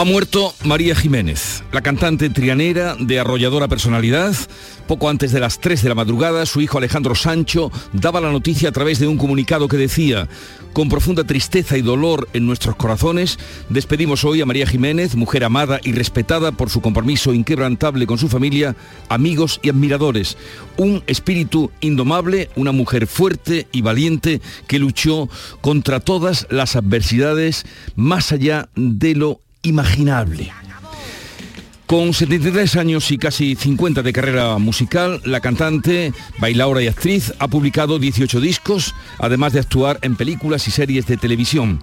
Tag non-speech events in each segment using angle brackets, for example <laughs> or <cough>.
Ha muerto María Jiménez, la cantante trianera de arrolladora personalidad. Poco antes de las 3 de la madrugada, su hijo Alejandro Sancho daba la noticia a través de un comunicado que decía, con profunda tristeza y dolor en nuestros corazones, despedimos hoy a María Jiménez, mujer amada y respetada por su compromiso inquebrantable con su familia, amigos y admiradores. Un espíritu indomable, una mujer fuerte y valiente que luchó contra todas las adversidades más allá de lo imaginable. Con 73 años y casi 50 de carrera musical, la cantante, bailaora y actriz ha publicado 18 discos, además de actuar en películas y series de televisión.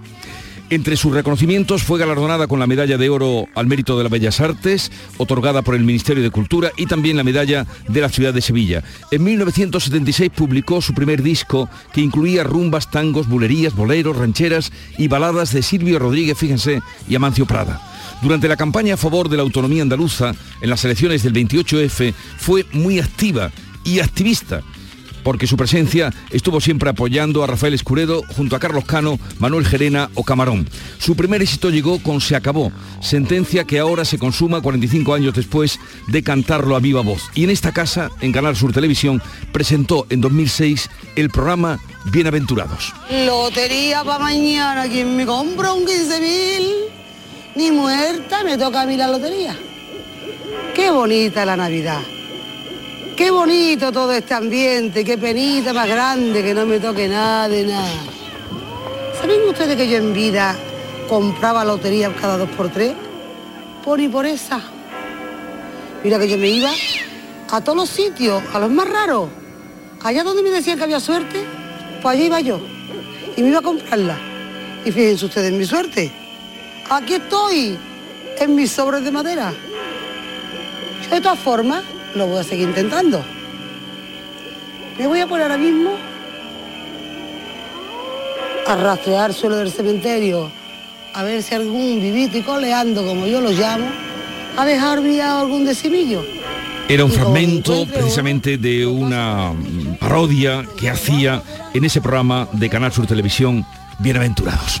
Entre sus reconocimientos fue galardonada con la Medalla de Oro al Mérito de las Bellas Artes, otorgada por el Ministerio de Cultura, y también la Medalla de la Ciudad de Sevilla. En 1976 publicó su primer disco que incluía rumbas, tangos, bulerías, boleros, rancheras y baladas de Silvio Rodríguez, fíjense, y Amancio Prada. Durante la campaña a favor de la autonomía andaluza, en las elecciones del 28F, fue muy activa y activista porque su presencia estuvo siempre apoyando a Rafael Escuredo junto a Carlos Cano, Manuel Gerena o Camarón. Su primer éxito llegó con Se acabó, sentencia que ahora se consuma 45 años después de cantarlo a viva voz. Y en esta casa, en Canal Sur Televisión, presentó en 2006 el programa Bienaventurados. Lotería para mañana, quien me compra un 15.000, ni muerta me toca a mí la lotería. Qué bonita la Navidad. Qué bonito todo este ambiente, qué penita más grande que no me toque nada de nada. ¿Saben ustedes que yo en vida compraba lotería cada dos por tres? Por y por esa. Mira que yo me iba a todos los sitios, a los más raros. Allá donde me decían que había suerte, pues allí iba yo. Y me iba a comprarla. Y fíjense ustedes en mi suerte. Aquí estoy, en mis sobres de madera. De todas formas, lo voy a seguir intentando. Me voy a poner ahora mismo a rastrear suelo del cementerio, a ver si algún vivito y coleando, como yo lo llamo, ha dejado olvidado algún decimillo. Era un fragmento precisamente de una parodia que hacía en ese programa de Canal Sur Televisión, Bienaventurados.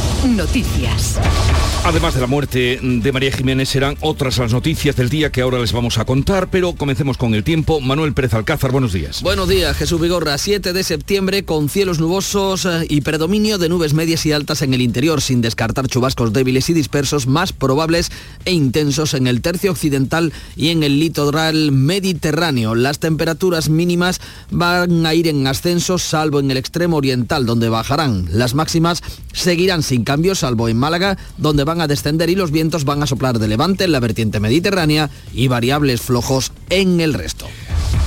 Noticias. Además de la muerte de María Jiménez, serán otras las noticias del día que ahora les vamos a contar, pero comencemos con el tiempo. Manuel Pérez Alcázar, buenos días. Buenos días, Jesús Vigorra. 7 de septiembre con cielos nubosos eh, y predominio de nubes medias y altas en el interior, sin descartar chubascos débiles y dispersos más probables e intensos en el tercio occidental y en el litoral mediterráneo. Las temperaturas mínimas van a ir en ascenso, salvo en el extremo oriental, donde bajarán. Las máximas seguirán sin cambio, salvo en Málaga, donde van a descender y los vientos van a soplar de levante en la vertiente mediterránea y variables flojos en el resto.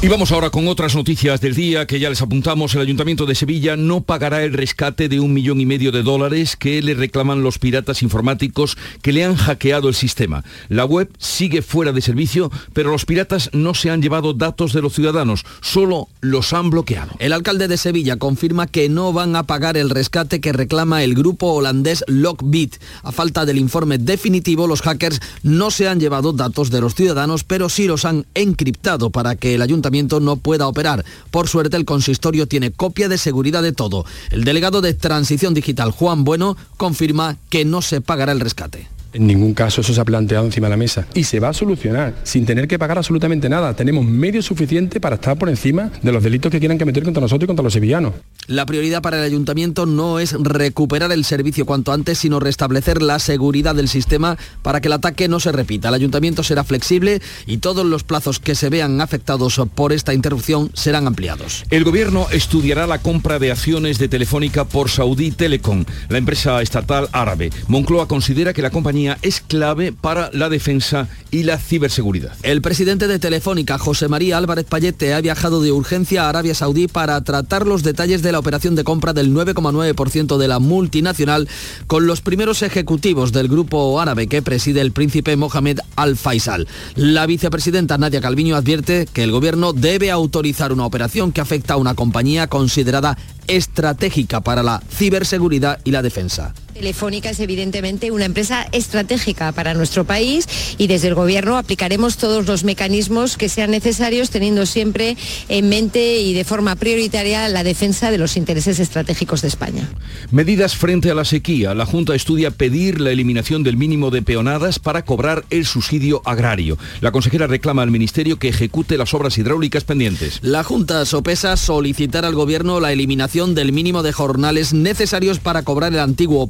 Y vamos ahora con otras noticias del día que ya les apuntamos. El Ayuntamiento de Sevilla no pagará el rescate de un millón y medio de dólares que le reclaman los piratas informáticos que le han hackeado el sistema. La web sigue fuera de servicio, pero los piratas no se han llevado datos de los ciudadanos, solo los han bloqueado. El alcalde de Sevilla confirma que no van a pagar el rescate que reclama el grupo holandés Lockbit. A falta del informe definitivo, los hackers no se han llevado datos de los ciudadanos, pero sí los han encriptado para que el ayuntamiento no pueda operar. Por suerte, el consistorio tiene copia de seguridad de todo. El delegado de Transición Digital, Juan Bueno, confirma que no se pagará el rescate. En ningún caso eso se ha planteado encima de la mesa. Y se va a solucionar sin tener que pagar absolutamente nada. Tenemos medios suficientes para estar por encima de los delitos que quieran cometer contra nosotros y contra los sevillanos. La prioridad para el ayuntamiento no es recuperar el servicio cuanto antes, sino restablecer la seguridad del sistema para que el ataque no se repita. El ayuntamiento será flexible y todos los plazos que se vean afectados por esta interrupción serán ampliados. El gobierno estudiará la compra de acciones de Telefónica por Saudi Telecom, la empresa estatal árabe. Moncloa considera que la compañía es clave para la defensa y la ciberseguridad. El presidente de Telefónica, José María Álvarez Payete, ha viajado de urgencia a Arabia Saudí para tratar los detalles de la operación de compra del 9,9% de la multinacional con los primeros ejecutivos del grupo árabe que preside el príncipe Mohamed Al Faisal. La vicepresidenta Nadia Calviño advierte que el gobierno debe autorizar una operación que afecta a una compañía considerada estratégica para la ciberseguridad y la defensa. Telefónica es evidentemente una empresa estratégica para nuestro país y desde el Gobierno aplicaremos todos los mecanismos que sean necesarios teniendo siempre en mente y de forma prioritaria la defensa de los intereses estratégicos de España. Medidas frente a la sequía. La Junta estudia pedir la eliminación del mínimo de peonadas para cobrar el subsidio agrario. La consejera reclama al Ministerio que ejecute las obras hidráulicas pendientes. La Junta sopesa solicitar al Gobierno la eliminación del mínimo de jornales necesarios para cobrar el antiguo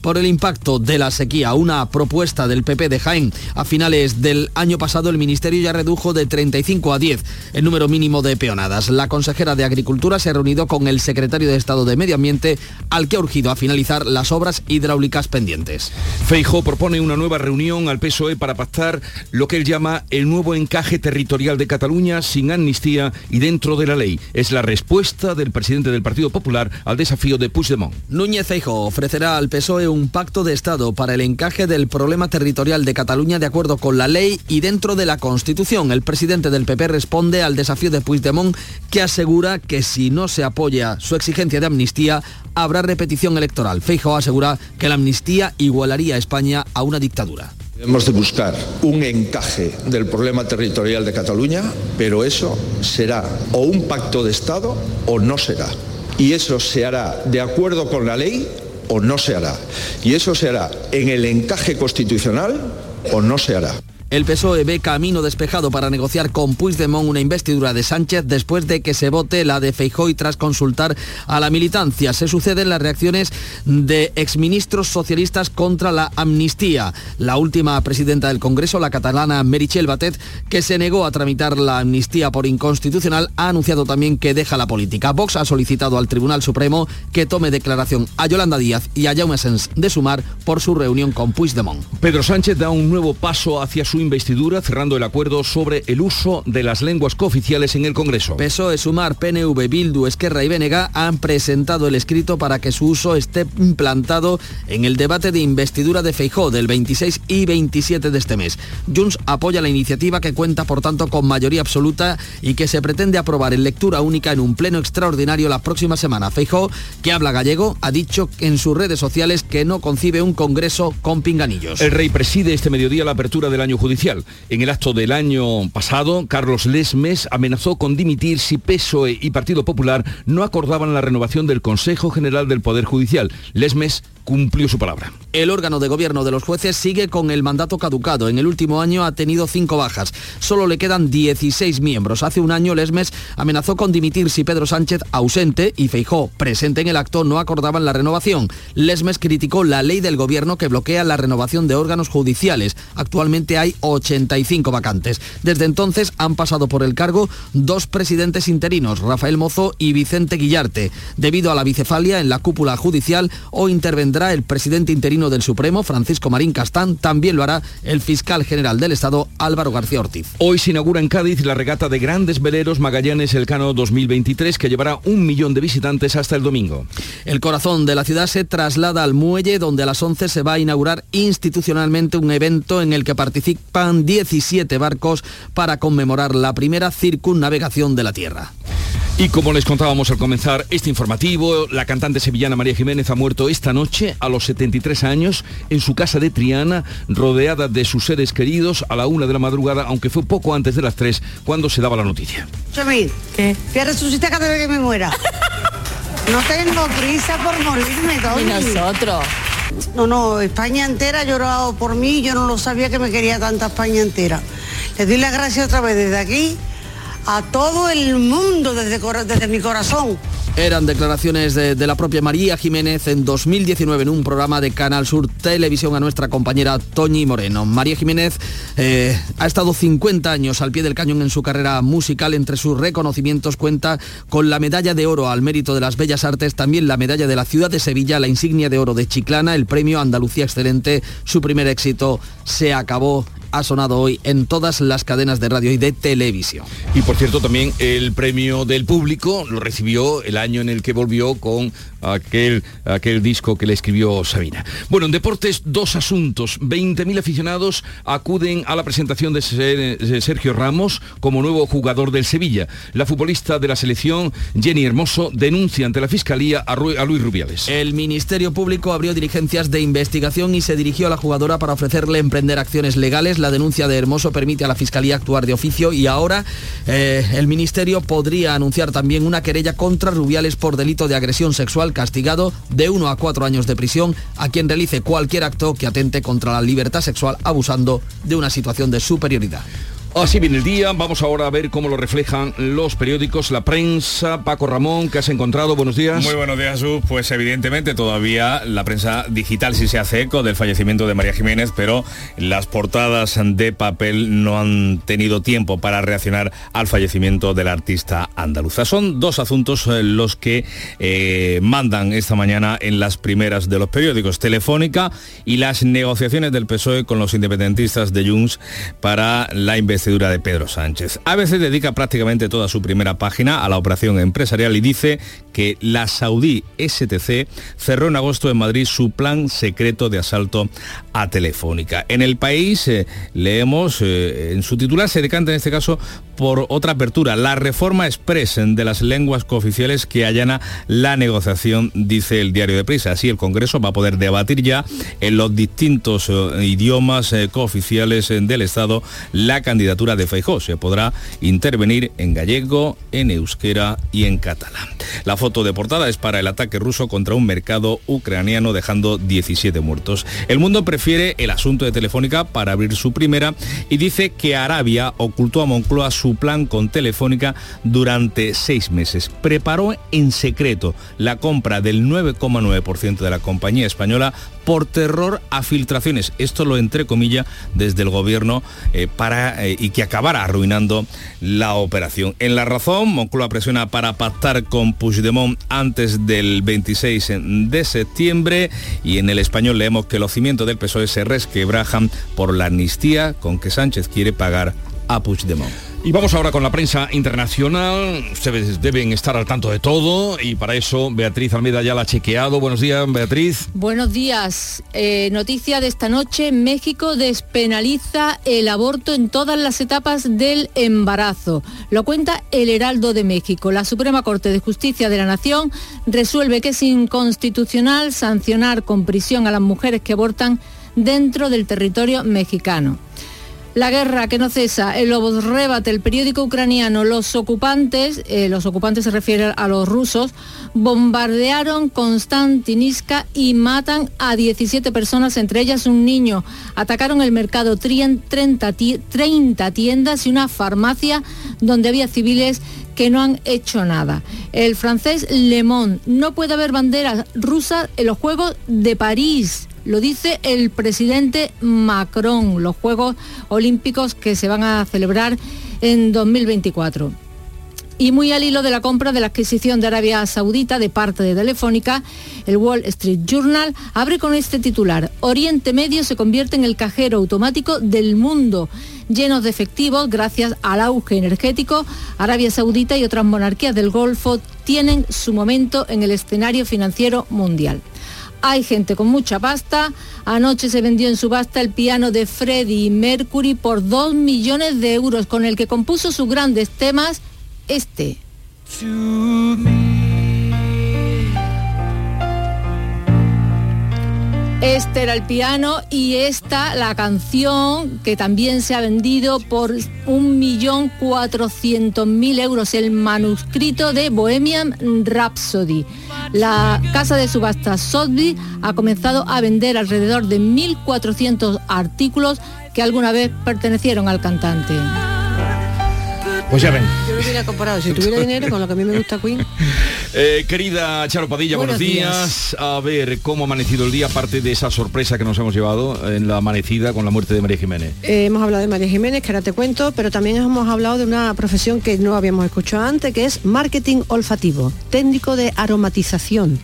Por el impacto de la sequía. Una propuesta del PP de Jaén. A finales del año pasado el Ministerio ya redujo de 35 a 10 el número mínimo de peonadas. La consejera de Agricultura se ha reunido con el secretario de Estado de Medio Ambiente al que ha urgido a finalizar las obras hidráulicas pendientes. Feijo propone una nueva reunión al PSOE para pactar lo que él llama el nuevo encaje territorial de Cataluña sin amnistía y dentro de la ley. Es la respuesta del presidente del Partido Popular al desafío de Puigdemont. Núñez Feijo ofrecerá al PSOE un pacto de Estado para el encaje del problema territorial de Cataluña de acuerdo con la ley y dentro de la Constitución. El presidente del PP responde al desafío de Puigdemont que asegura que si no se apoya su exigencia de amnistía habrá repetición electoral. Feijo asegura que la amnistía igualaría a España a una dictadura. Hemos de buscar un encaje del problema territorial de Cataluña, pero eso será o un pacto de Estado o no será. Y eso se hará de acuerdo con la ley o no se hará. Y eso se hará en el encaje constitucional o no se hará. El PSOE ve camino despejado para negociar con Puigdemont una investidura de Sánchez después de que se vote la de Feijóo y tras consultar a la militancia. Se suceden las reacciones de exministros socialistas contra la amnistía. La última presidenta del Congreso, la catalana Meritxell Batet, que se negó a tramitar la amnistía por inconstitucional, ha anunciado también que deja la política. Vox ha solicitado al Tribunal Supremo que tome declaración a Yolanda Díaz y a Jaume Sens de Sumar por su reunión con Puigdemont. Pedro Sánchez da un nuevo paso hacia su investidura cerrando el acuerdo sobre el uso de las lenguas cooficiales en el Congreso. PSOE, Sumar, PNV, Bildu, Esquerra y Benega han presentado el escrito para que su uso esté implantado en el debate de investidura de Feijó del 26 y 27 de este mes. Junts apoya la iniciativa que cuenta por tanto con mayoría absoluta y que se pretende aprobar en lectura única en un pleno extraordinario la próxima semana. Feijó, que habla gallego, ha dicho en sus redes sociales que no concibe un congreso con pinganillos. El rey preside este mediodía la apertura del año judicial. En el acto del año pasado, Carlos Lesmes amenazó con dimitir si PSOE y Partido Popular no acordaban la renovación del Consejo General del Poder Judicial. Lesmes cumplió su palabra. El órgano de gobierno de los jueces sigue con el mandato caducado. En el último año ha tenido cinco bajas. Solo le quedan 16 miembros. Hace un año Lesmes amenazó con dimitir si Pedro Sánchez, ausente, y Feijó, presente en el acto, no acordaban la renovación. Lesmes criticó la ley del gobierno que bloquea la renovación de órganos judiciales. Actualmente hay 85 vacantes. Desde entonces han pasado por el cargo dos presidentes interinos, Rafael Mozo y Vicente Guillarte. Debido a la bicefalia en la cúpula judicial, o el presidente interino del Supremo, Francisco Marín Castán, también lo hará el fiscal general del Estado, Álvaro García Ortiz. Hoy se inaugura en Cádiz la regata de grandes veleros Magallanes Elcano 2023 que llevará un millón de visitantes hasta el domingo. El corazón de la ciudad se traslada al muelle donde a las 11 se va a inaugurar institucionalmente un evento en el que participan 17 barcos para conmemorar la primera circunnavegación de la Tierra. Y como les contábamos al comenzar este informativo, la cantante sevillana María Jiménez ha muerto esta noche a los 73 años en su casa de Triana, rodeada de sus seres queridos a la una de la madrugada, aunque fue poco antes de las tres cuando se daba la noticia. Chamil, ¿Qué? voy a resucitar cada vez que me muera. <laughs> No tengo prisa por morirme, Y Tony. nosotros. No, no, España entera ha llorado por mí, yo no lo sabía que me quería tanta España entera. Les doy las gracias otra vez desde aquí a todo el mundo, desde, desde mi corazón, Eran declaraciones de, la propia María Jiménez en 2019 en un programa de Canal Sur Televisión a nuestra compañera Toñi Moreno. María Jiménez eh, ha estado 50 años al pie del cañón en su carrera musical. Entre sus reconocimientos cuenta con la medalla de oro al mérito de las bellas artes, también la medalla de la ciudad de Sevilla, la insignia de oro de Chiclana, el premio Andalucía Excelente. Su primer éxito se acabó ha sonado hoy en todas las cadenas de radio y de televisión. Y por cierto, también el premio del público lo recibió el año en el que volvió con aquel, aquel disco que le escribió Sabina. Bueno, en deportes, dos asuntos. 20.000 aficionados acuden a la presentación de Sergio Ramos como nuevo jugador del Sevilla. La futbolista de la selección, Jenny Hermoso, denuncia ante la Fiscalía a, Luis Rubiales. El Ministerio Público abrió diligencias de investigación y se dirigió a la jugadora para ofrecerle emprender acciones legales. La denuncia de Hermoso permite a la Fiscalía actuar de oficio y ahora eh, el Ministerio podría anunciar también una querella contra Rubiales por delito de agresión sexual castigado de uno a cuatro años de prisión a quien realice cualquier acto que atente contra la libertad sexual abusando de una situación de superioridad. Así viene el día, vamos ahora a ver cómo lo reflejan los periódicos, la prensa. Paco Ramón, ¿qué has encontrado? Buenos días. Muy buenos días, Jesús. Pues evidentemente todavía la prensa digital sí se hace eco del fallecimiento de María Jiménez, pero las portadas de papel no han tenido tiempo para reaccionar al fallecimiento del artista andaluza. Son dos asuntos eh, los que eh, mandan esta mañana en las primeras de los periódicos, Telefónica y las negociaciones del PSOE con los independentistas de Junts para la investigación de Pedro Sánchez. ABC dedica prácticamente toda su primera página a la operación empresarial y dice que la saudí STC cerró en agosto en Madrid su plan secreto de asalto a Telefónica. En el país eh, leemos, eh, en su titular se decanta en este caso por otra apertura, la reforma express de las lenguas cooficiales que allana la negociación, dice el diario de Prisa. Así el Congreso va a poder debatir ya en los distintos eh, idiomas cooficiales del Estado la candidatura de Feijó. Se podrá intervenir en gallego, en euskera y en catalán. La foto de portada es para el ataque ruso contra un mercado ucraniano dejando 17 muertos. El mundo prefiere el asunto de Telefónica para abrir su primera y dice que Arabia ocultó a Moncloa su plan con Telefónica durante seis meses. Preparó en secreto la compra del 9,9% de la compañía española por terror a filtraciones. Esto lo entrecomilla desde el gobierno eh, para, eh, y que acabara arruinando la operación. En la razón, Moncloa presiona para pactar con Puigdemont antes del 26 de septiembre y en el español leemos que los cimientos del PSOE se resquebrajan por la amnistía con que Sánchez quiere pagar a Puigdemont. Y vamos ahora con la prensa internacional. Ustedes deben estar al tanto de todo y para eso Beatriz Almeida ya la ha chequeado. Buenos días, Beatriz. Buenos días. Eh, noticia de esta noche, México despenaliza el aborto en todas las etapas del embarazo. Lo cuenta el Heraldo de México. La Suprema Corte de Justicia de la Nación resuelve que es inconstitucional sancionar con prisión a las mujeres que abortan dentro del territorio mexicano. La guerra que no cesa, el Lobos rebate el periódico ucraniano. Los ocupantes, eh, los ocupantes se refieren a los rusos, bombardearon Konstantinivka y matan a 17 personas, entre ellas un niño. Atacaron el mercado 30, 30 tiendas y una farmacia donde había civiles que no han hecho nada. El francés Le Monde, no puede haber banderas rusas en los Juegos de París. Lo dice el presidente Macron, los Juegos Olímpicos que se van a celebrar en 2024. Y muy al hilo de la compra de la adquisición de Arabia Saudita de parte de Telefónica, el Wall Street Journal abre con este titular. Oriente Medio se convierte en el cajero automático del mundo, llenos de efectivos gracias al auge energético. Arabia Saudita y otras monarquías del Golfo tienen su momento en el escenario financiero mundial. Hay gente con mucha pasta. Anoche se vendió en subasta el piano de Freddie Mercury por 2 millones de euros, con el que compuso sus grandes temas, este. Este era el piano y esta la canción que también se ha vendido por 1.400.000 euros, el manuscrito de Bohemian Rhapsody. La casa de subastas Sotheby's ha comenzado a vender alrededor de 1.400 artículos que alguna vez pertenecieron al cantante. Pues ya ven, bien acomparado. Si tuviera dinero, con lo que a mí me gusta Queen. <laughs> Eh, querida Charo Padilla, buenos, Buenos días. A ver, ¿cómo ha amanecido el día? Aparte de esa sorpresa que nos hemos llevado en la amanecida con la muerte de María Jiménez. Eh, hemos hablado de María Jiménez, que ahora te cuento, pero también hemos hablado de una profesión que no habíamos escuchado antes, que es marketing olfativo, técnico de aromatización.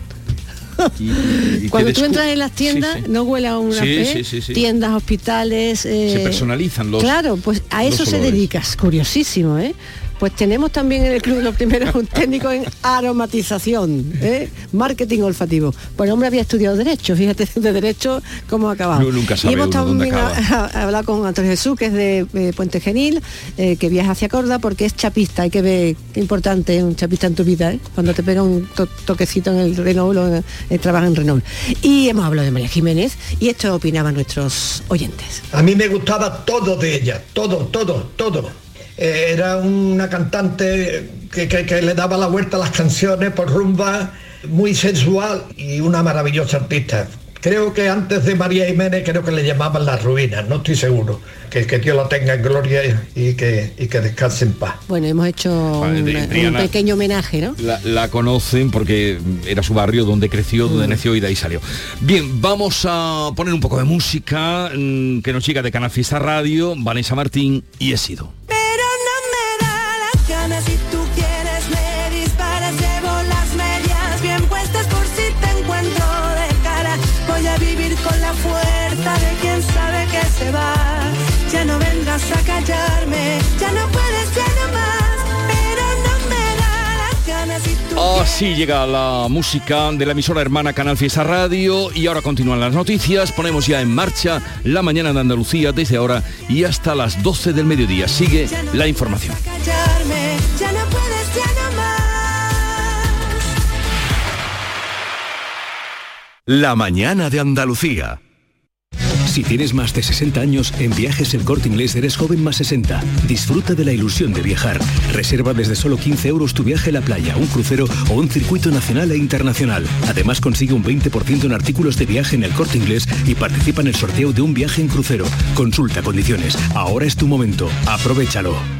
Y- y que Cuando tú entras en las tiendas, Sí, sí. no huele a una fe, tiendas, hospitales. eh, Se personalizan los- Claro, pues a eso se dedicas, curiosísimo, ¿eh? Pues tenemos también en el club los primeros un técnico en aromatización, ¿eh? marketing olfativo. Pues el hombre había estudiado Derecho, fíjate de Derecho cómo ha acabado. No, nunca sabe y hemos también hablado con Antonio Jesús, que es de eh, Puente Genil, eh, que viaja hacia Córdoba porque es chapista. Hay que ver qué importante es un chapista en tu vida, ¿eh? cuando te pega un to- toquecito en el Renault o trabaja en Renault. Y hemos hablado de María Jiménez y esto opinaban nuestros oyentes. A mí me gustaba todo de ella, todo, todo, todo. Eh, era una cantante que, que- que le daba la vuelta a las canciones por rumba, muy sensual y una maravillosa artista. Creo que antes de María Jiménez creo que le llamaban las ruinas, no estoy seguro. Que, que Dios la tenga en gloria y que, y que descanse en paz. Bueno, hemos hecho Vale, un, un pequeño homenaje, ¿no? La, la conocen porque era su barrio donde creció, donde Mm. nació y de ahí salió. Bien, vamos a poner un poco de música mm, que nos llega de Canal Fiesta Radio, Vanessa Martín y he sido. Vengas a callarme ya no puedes ya no más pero no me da las ganas si tú Así llega la música de la emisora hermana Canal Fiesta Radio y ahora continúan las noticias. Ponemos ya en marcha la mañana de Andalucía desde ahora y hasta las 12 del mediodía. Sigue la información. callarme ya no puedes ya no más La mañana de Andalucía. Si tienes más de 60 años, en Viajes El Corte Inglés eres joven más 60. Disfruta de la ilusión de viajar. Reserva desde solo 15 euros tu viaje a la playa, un crucero o un circuito nacional e internacional. Además consigue un 20% en artículos de viaje en El Corte Inglés y participa en el sorteo de un viaje en crucero. Consulta condiciones. Ahora es tu momento. Aprovechalo.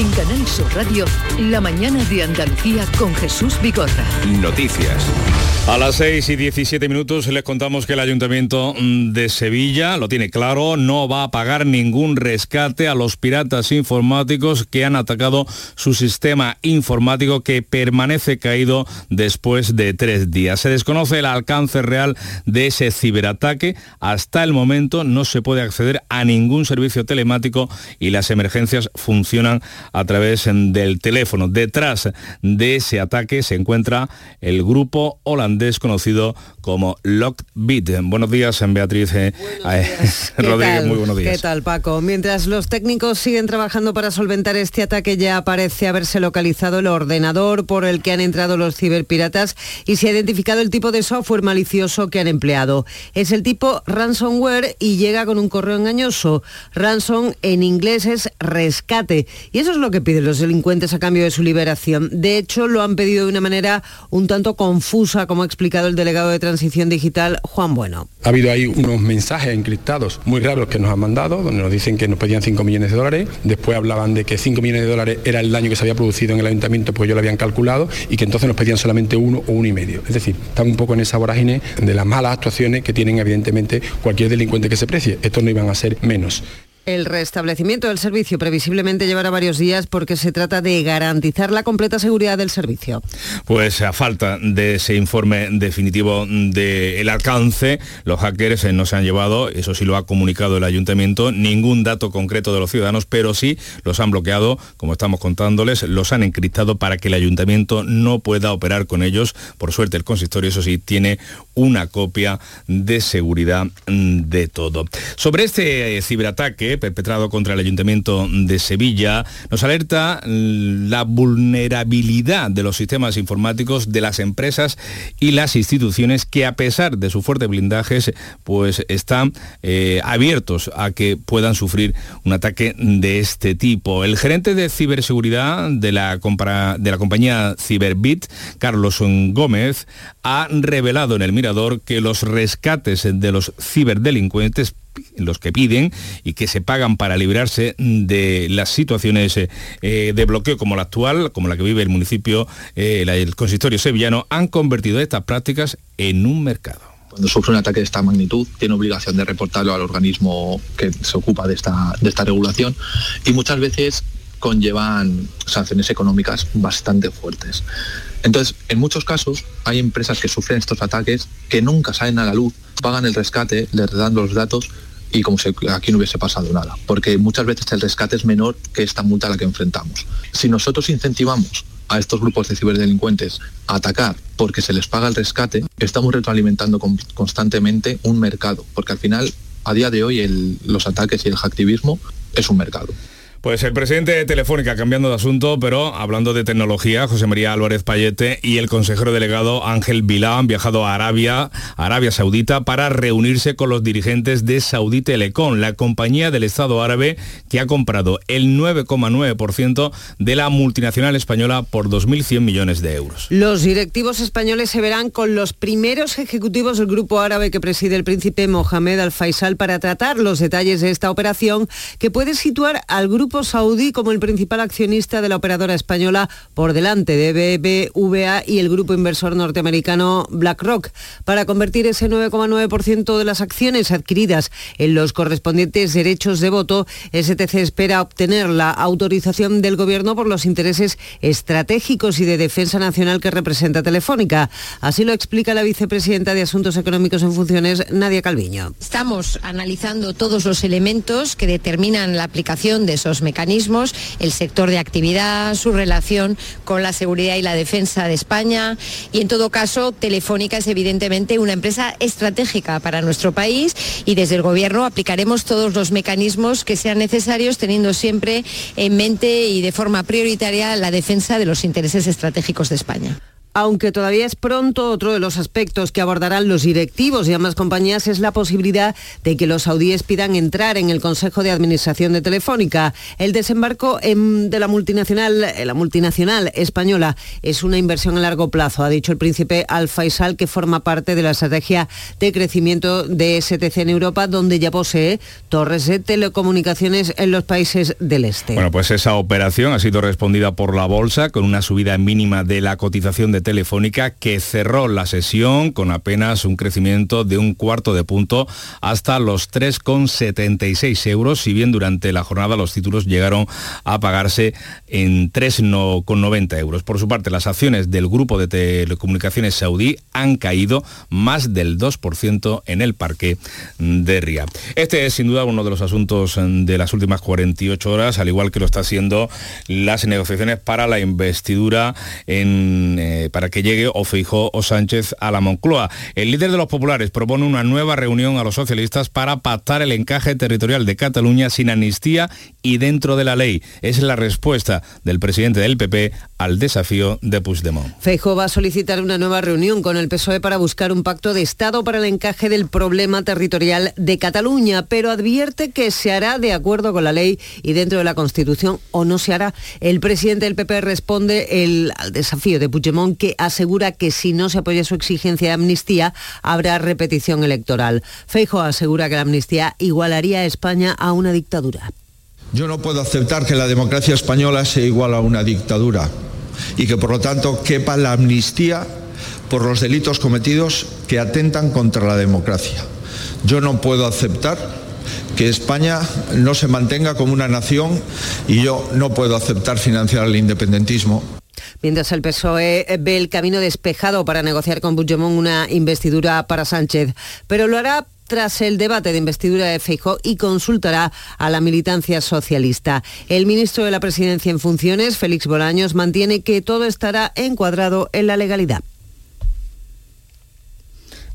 En Canal Sur Radio, la mañana de Andalucía con Jesús Vigorra. Noticias. A las 6 y 17 minutos les contamos que el Ayuntamiento mm, de Sevilla lo tiene claro, no va a pagar ningún rescate a los piratas informáticos que han atacado su sistema informático que permanece caído después de tres días. Se desconoce el alcance real de ese ciberataque. Hasta el momento no se puede acceder a ningún servicio telemático y las emergencias funcionan a través del teléfono. Detrás de ese ataque se encuentra el grupo holandés conocido como Lockbit. Buenos días, Beatriz eh, eh, <laughs> ¿Qué Rodríguez, tal? muy buenos días. ¿Qué tal, Paco? Mientras los técnicos siguen trabajando para solventar este ataque, ya parece haberse localizado el ordenador por el que han entrado los ciberpiratas y se ha identificado el tipo de software malicioso que han empleado. Es el tipo ransomware y llega con un correo engañoso. Ransom en inglés es rescate y eso es lo que piden los delincuentes a cambio de su liberación. De hecho, lo han pedido de una manera un tanto confusa, como ha explicado el delegado de Transición Digital, Juan Bueno. Ha habido ahí unos mensajes encriptados muy raros que nos han mandado, donde nos dicen que nos pedían 5 millones de dólares, después hablaban de que 5 millones de dólares era el daño que se había producido en el ayuntamiento porque ellos lo habían calculado y que entonces nos pedían solamente uno o uno y medio. Es decir, están un poco en esa vorágine de las malas actuaciones que tienen evidentemente cualquier delincuente que se precie. Estos no iban a ser menos. El restablecimiento del servicio previsiblemente llevará varios días porque se trata de garantizar la completa seguridad del servicio. Pues a falta de ese informe definitivo del alcance, los hackers eh, no se han llevado, eso sí lo ha comunicado el ayuntamiento, ningún dato concreto de los ciudadanos, pero sí los han bloqueado, como estamos contándoles, los han encriptado para que el ayuntamiento no pueda operar con ellos. Por suerte el consistorio, eso sí, tiene una copia de seguridad de todo. Sobre este eh, ciberataque, perpetrado contra el Ayuntamiento de Sevilla nos alerta la vulnerabilidad de los sistemas informáticos de las empresas y las instituciones que a pesar de su fuerte blindajes pues están eh, abiertos a que puedan sufrir un ataque de este tipo. El gerente de ciberseguridad de la, de la compañía Cyberbit, Carlos Gómez, ha revelado en el Mirador que los rescates de los ciberdelincuentes los que piden y que se pagan para librarse de las situaciones eh, de bloqueo como la actual, como la que vive el municipio, eh, el consistorio sevillano, han convertido estas prácticas en un mercado. Cuando sufre un ataque de esta magnitud, tiene obligación de reportarlo al organismo que se ocupa de esta, de esta regulación y muchas veces conllevan sanciones económicas bastante fuertes. Entonces, en muchos casos hay empresas que sufren estos ataques que nunca salen a la luz, pagan el rescate, les dan los datos y como si aquí no hubiese pasado nada, porque muchas veces el rescate es menor que esta multa a la que enfrentamos. Si nosotros incentivamos a estos grupos de ciberdelincuentes a atacar porque se les paga el rescate, estamos retroalimentando constantemente un mercado, porque al final, a día de hoy, los ataques y el hacktivismo es un mercado. Pues el presidente de Telefónica, cambiando de asunto, pero hablando de tecnología, José María Álvarez Payete y el consejero delegado Ángel Vilá han viajado a Arabia, Arabia Saudita, para reunirse con los dirigentes de Saudi Telecom, la compañía del Estado árabe que ha comprado el 9,9% de la multinacional española por 2.100 millones de euros. Los directivos españoles se verán con los primeros ejecutivos del grupo árabe que preside el príncipe Mohamed Al Faisal para tratar los detalles de esta operación que puede situar al grupo saudí como el principal accionista de la operadora española por delante de BBVA y el grupo inversor norteamericano BlackRock para convertir ese 9,9% de las acciones adquiridas en los correspondientes derechos de voto. STC espera obtener la autorización del gobierno por los intereses estratégicos y de defensa nacional que representa Telefónica. Así lo explica la vicepresidenta de Asuntos Económicos en Funciones, Nadia Calviño. Estamos analizando todos los elementos que determinan la aplicación de esos mecanismos, el sector de actividad, su relación con la seguridad y la defensa de España. Y en todo caso, Telefónica es evidentemente una empresa estratégica para nuestro país y desde el Gobierno aplicaremos todos los mecanismos que sean necesarios, teniendo siempre en mente y de forma prioritaria la defensa de los intereses estratégicos de España. Aunque todavía es pronto, otro de los aspectos que abordarán los directivos y ambas compañías es la posibilidad de que los saudíes pidan entrar en el Consejo de Administración de Telefónica. El desembarco de la multinacional, eh, la multinacional española es una inversión a largo plazo, ha dicho el príncipe Al Faisal, que forma parte de la estrategia de crecimiento de STC en Europa, donde ya posee torres de telecomunicaciones en los países del este. Bueno, pues esa operación ha sido respondida por la bolsa con una subida mínima de la cotización de Telefónica que cerró la sesión con apenas un crecimiento de un cuarto de punto hasta los 3,76 euros, si bien durante la jornada los títulos llegaron a pagarse en 3,90 euros. Por su parte, las acciones del grupo de telecomunicaciones saudí han caído más del 2% en el parque de Ría. Este es sin duda uno de los asuntos de las últimas 48 horas, al igual que lo está haciendo las negociaciones para la investidura en, eh, para que llegue o Feijó o Sánchez a la Moncloa. El líder de los populares propone una nueva reunión a los socialistas para pactar el encaje territorial de Cataluña sin amnistía y dentro de la ley. Es la respuesta del presidente del PP al desafío de Puigdemont. Feijó va a solicitar una nueva reunión con el PSOE para buscar un pacto de Estado para el encaje del problema territorial de Cataluña, pero advierte que se hará de acuerdo con la ley y dentro de la Constitución o no se hará. El presidente del PP responde el, al desafío de Puigdemont que asegura que si no se apoya su exigencia de amnistía habrá repetición electoral. Feijo asegura que la amnistía igualaría a España a una dictadura. Yo no puedo aceptar que la democracia española sea igual a una dictadura y que por lo tanto quepa la amnistía por los delitos cometidos que atentan contra la democracia. Yo no puedo aceptar que España no se mantenga como una nación y yo no puedo aceptar financiar el independentismo mientras el PSOE ve el camino despejado para negociar con Puigdemont una investidura para Sánchez, pero lo hará tras el debate de investidura de Feijóo y consultará a la militancia socialista. El ministro de la Presidencia en funciones, Félix Bolaños, mantiene que todo estará encuadrado en la legalidad.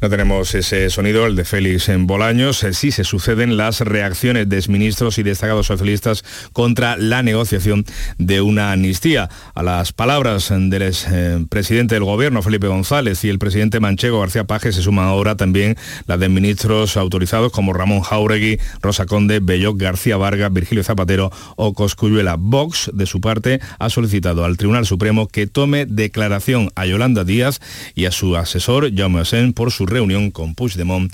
No tenemos ese sonido, el de Félix en Bolaños. Eh, Sí se suceden las reacciones de exministros y destacados socialistas contra la negociación de una amnistía. A las palabras del ex, eh, presidente del gobierno, Felipe González, y el presidente manchego García Paje, se suman ahora también las de ministros autorizados como Ramón Jauregui, Rosa Conde, Belloc, García Vargas, Virgilio Zapatero o Coscuyuela. Vox, de su parte, ha solicitado al Tribunal Supremo que tome declaración a Yolanda Díaz y a su asesor, Jaume Asen, por su reunión con Puigdemont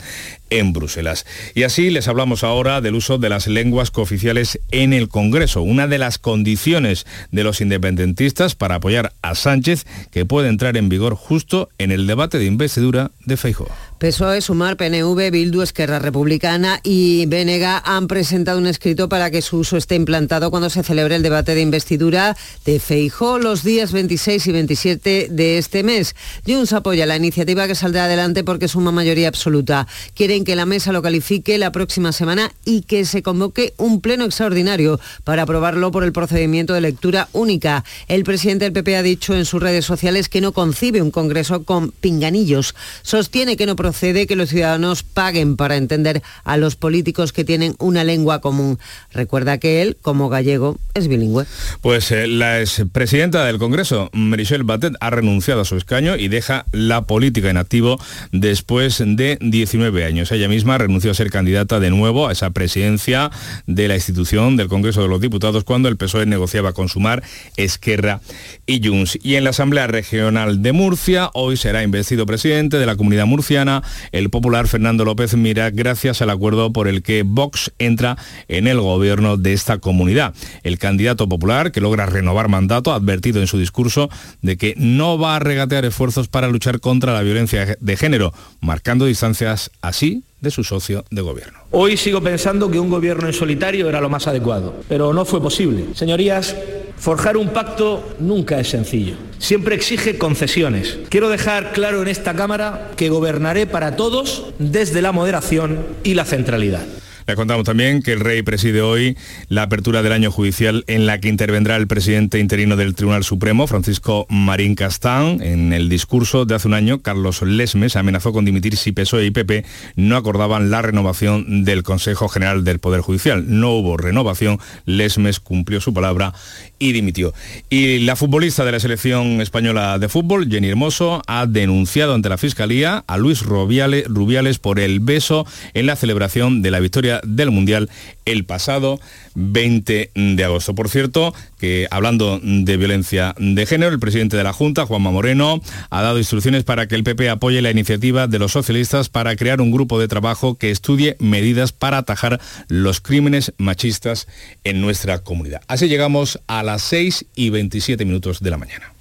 en Bruselas. Y así les hablamos ahora del uso de las lenguas cooficiales en el Congreso, una de las condiciones de los independentistas para apoyar a Sánchez, que puede entrar en vigor justo en el debate de investidura de Feijóo. PSOE, Sumar, PNV, Bildu, Esquerra Republicana y Benega han presentado un escrito para que su uso esté implantado cuando se celebre el debate de investidura de Feijó los días 26 y 27 de este mes. Junts apoya la iniciativa que saldrá adelante porque suma mayoría absoluta. Quieren que la mesa lo califique la próxima semana y que se convoque un pleno extraordinario para aprobarlo por el procedimiento de lectura única. El presidente del PP ha dicho en sus redes sociales que no concibe un congreso con pinganillos. Sostiene que no procede que los ciudadanos paguen para entender a los políticos que tienen una lengua común. Recuerda que él, como gallego, es bilingüe. Pues eh, la expresidenta del Congreso, Michelle Batet, ha renunciado a su escaño y deja la política en activo después de 19 años. Ella misma renunció a ser candidata de nuevo a esa presidencia de la institución del Congreso de los Diputados cuando el PSOE negociaba con Sumar, Esquerra y Junts. Y en la Asamblea Regional de Murcia, hoy será investido presidente de la comunidad murciana el popular Fernando López Mira gracias al acuerdo por el que Vox entra en el gobierno de esta comunidad. El candidato popular, que logra renovar mandato, ha advertido en su discurso de que no va a regatear esfuerzos para luchar contra la violencia de género, marcando distancias así de su socio de gobierno. Hoy sigo pensando que un gobierno en solitario era lo más adecuado, pero no fue posible. Señorías, forjar un pacto nunca es sencillo. Siempre exige concesiones. Quiero dejar claro en esta Cámara que gobernaré para todos desde la moderación y la centralidad. Le contamos también que el rey preside hoy la apertura del año judicial en la que intervendrá el presidente interino del Tribunal Supremo, Francisco Marín Castán. En el discurso de hace un año, Carlos Lesmes amenazó con dimitir si PSOE y PP no acordaban la renovación del Consejo General del Poder Judicial. No hubo renovación, Lesmes cumplió su palabra y dimitió. Y la futbolista de la selección española de fútbol, Jenny Hermoso, ha denunciado ante la Fiscalía a Luis Rubiales, Rubiales por el beso en la celebración de la victoria del Mundial el pasado 20 de agosto. Por cierto, que hablando de violencia de género, el presidente de la Junta, Juanma Moreno, ha dado instrucciones para que el PP apoye la iniciativa de los socialistas para crear un grupo de trabajo que estudie medidas para atajar los crímenes machistas en nuestra comunidad. Así llegamos a las 6 y 27 minutos de la mañana.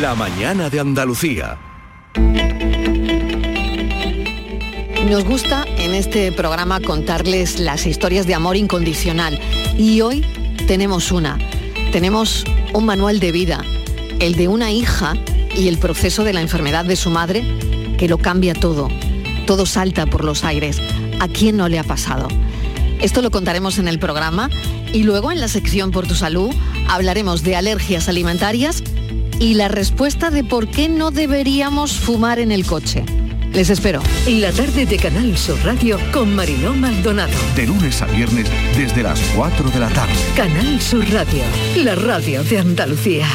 La mañana de Andalucía. Nos gusta en este programa contarles las historias de amor incondicional y hoy tenemos una. Tenemos un manual de vida, el de una hija y el proceso de la enfermedad de su madre que lo cambia todo. Todo salta por los aires. ¿A quién no le ha pasado? Esto lo contaremos en el programa y luego en la sección Por tu Salud hablaremos de alergias alimentarias y la respuesta de por qué no deberíamos fumar en el coche. Les espero. La tarde de Canal Sur Radio con Mariló Maldonado. De lunes a viernes desde las 4 de la tarde. Canal Sur Radio, la radio de Andalucía.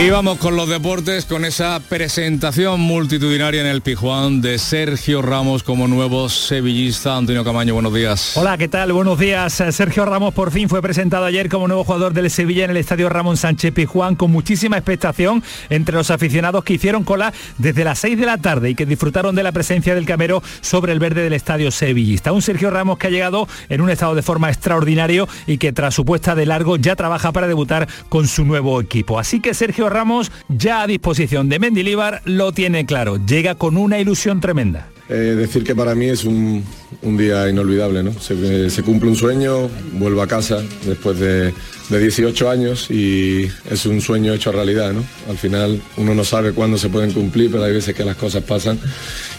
Y vamos con los deportes, con esa presentación multitudinaria en el Pijuán de Sergio Ramos como nuevo sevillista. Antonio Camaño, buenos días. Hola, ¿qué tal? Buenos días. Sergio Ramos por fin fue presentado ayer como nuevo jugador del Sevilla en el estadio Ramón Sánchez Pijuán con muchísima expectación entre los aficionados que hicieron cola desde las 6 de la tarde y que disfrutaron de la presencia del camero sobre el verde del estadio sevillista. Un Sergio Ramos que ha llegado en un estado de forma extraordinario y que tras su puesta de largo ya trabaja para debutar con su nuevo equipo. Así que Sergio Ramos ya a disposición de Mendilibar lo tiene claro, llega con una ilusión tremenda. Eh, decir que para mí es un, un día inolvidable, ¿no? Se, se cumple un sueño, vuelvo a casa después de, de 18 años y es un sueño hecho realidad, ¿no? Al final uno no sabe cuándo se pueden cumplir, pero hay veces que las cosas pasan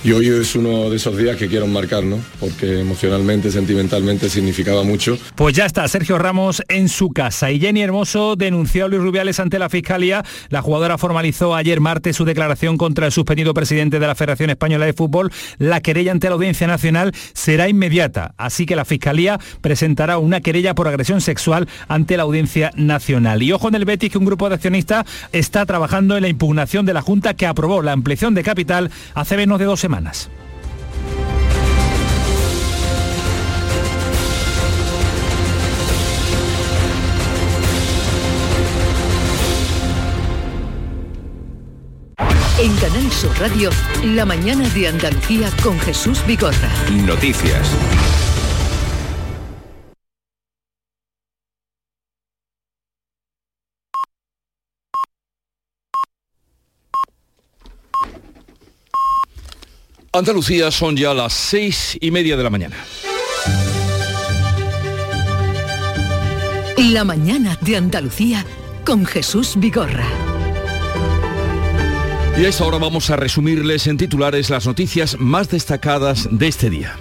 y hoy es uno de esos días que quiero marcar, ¿no? Porque emocionalmente, sentimentalmente significaba mucho. Pues ya está, Sergio Ramos en su casa y Jenny Hermoso denunció a Luis Rubiales ante la Fiscalía. La jugadora formalizó ayer martes su declaración contra el suspendido presidente de la Federación Española de Fútbol. La querella ante la Audiencia Nacional será inmediata, así que la Fiscalía presentará una querella por agresión sexual ante la Audiencia Nacional. Y ojo en el Betis que un grupo de accionistas está trabajando en la impugnación de la Junta que aprobó la ampliación de capital hace menos de dos semanas. En Canal Sur Radio, la mañana de Andalucía con Jesús Vigorra. Noticias. Andalucía son ya las seis y media de la mañana. La mañana de Andalucía con Jesús Vigorra. Y a esta hora vamos a resumirles en titulares las noticias más destacadas de este día.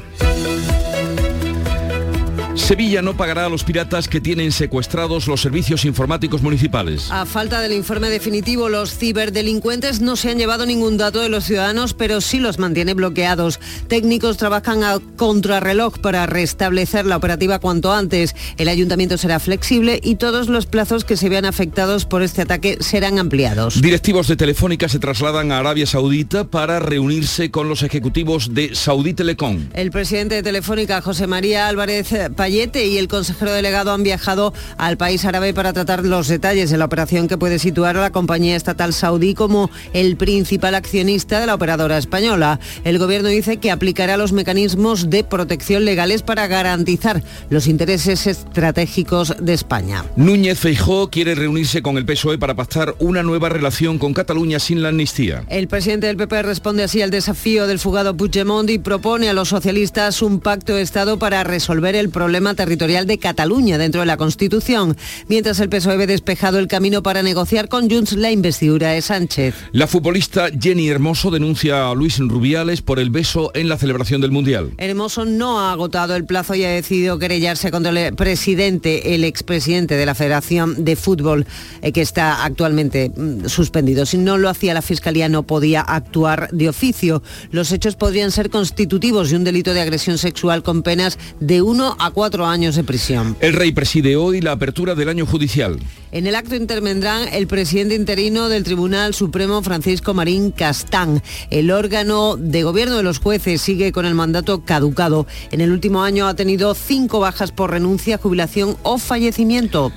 Sevilla no pagará a los piratas que tienen secuestrados los servicios informáticos municipales. A falta del informe definitivo, los ciberdelincuentes no se han llevado ningún dato de los ciudadanos, pero sí los mantiene bloqueados. Técnicos trabajan a contrarreloj para restablecer la operativa cuanto antes. El ayuntamiento será flexible y todos los plazos que se vean afectados por este ataque serán ampliados. Directivos de Telefónica se trasladan a Arabia Saudita para reunirse con los ejecutivos de Saudi Telecom. El presidente de Telefónica, José María Álvarez Y el consejero delegado han viajado al país árabe para tratar los detalles de la operación que puede situar a la compañía estatal saudí como el principal accionista de la operadora española. El gobierno dice que aplicará los mecanismos de protección legales para garantizar los intereses estratégicos de España. Núñez Feijó quiere reunirse con el PSOE para pactar una nueva relación con Cataluña sin la amnistía. El presidente del PP responde así al desafío del fugado Puigdemont y propone a los socialistas un pacto de Estado para resolver el problema territorial de Cataluña dentro de la Constitución, mientras el PSOE ve despejado el camino para negociar con Junts la investidura de Sánchez. La futbolista Jenny Hermoso denuncia a Luis Rubiales por el beso en la celebración del Mundial. Hermoso no ha agotado el plazo y ha decidido querellarse contra el presidente, el expresidente de la Federación de Fútbol, eh, que está actualmente mm, suspendido. Si no lo hacía la Fiscalía no podía actuar de oficio. Los hechos podrían ser constitutivos de un delito de agresión sexual con penas de 1 a 4 años de prisión. El rey preside hoy la apertura del año judicial. En el acto intervendrán el presidente interino del Tribunal Supremo, Francisco Marín Castán. El órgano de gobierno de los jueces sigue con el mandato caducado. En el último año ha tenido cinco bajas por renuncia, jubilación o fallecimiento.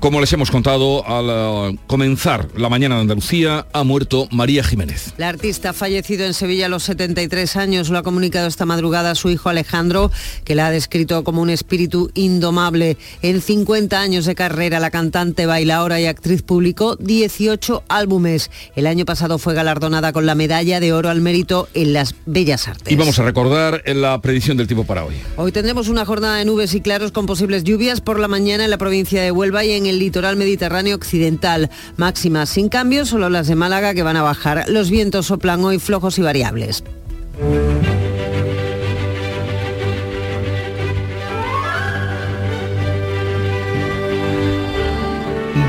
Como les hemos contado, al uh, comenzar la mañana de Andalucía ha muerto María Jiménez. La artista ha fallecido en Sevilla a los 73 años. Lo ha comunicado esta madrugada su hijo Alejandro, que la ha descrito como un espíritu indomable. En 50 años de carrera, la cantante, bailaora y actriz publicó 18 álbumes. El año pasado fue galardonada con la medalla de oro al mérito en las Bellas Artes. Y vamos a recordar en la predicción del tiempo para hoy. Hoy tendremos una jornada de nubes y claros con posibles lluvias por la mañana en la provincia de Huelva y en el litoral mediterráneo occidental. Máximas sin cambio, solo las de Málaga que van a bajar. Los vientos soplan hoy flojos y variables.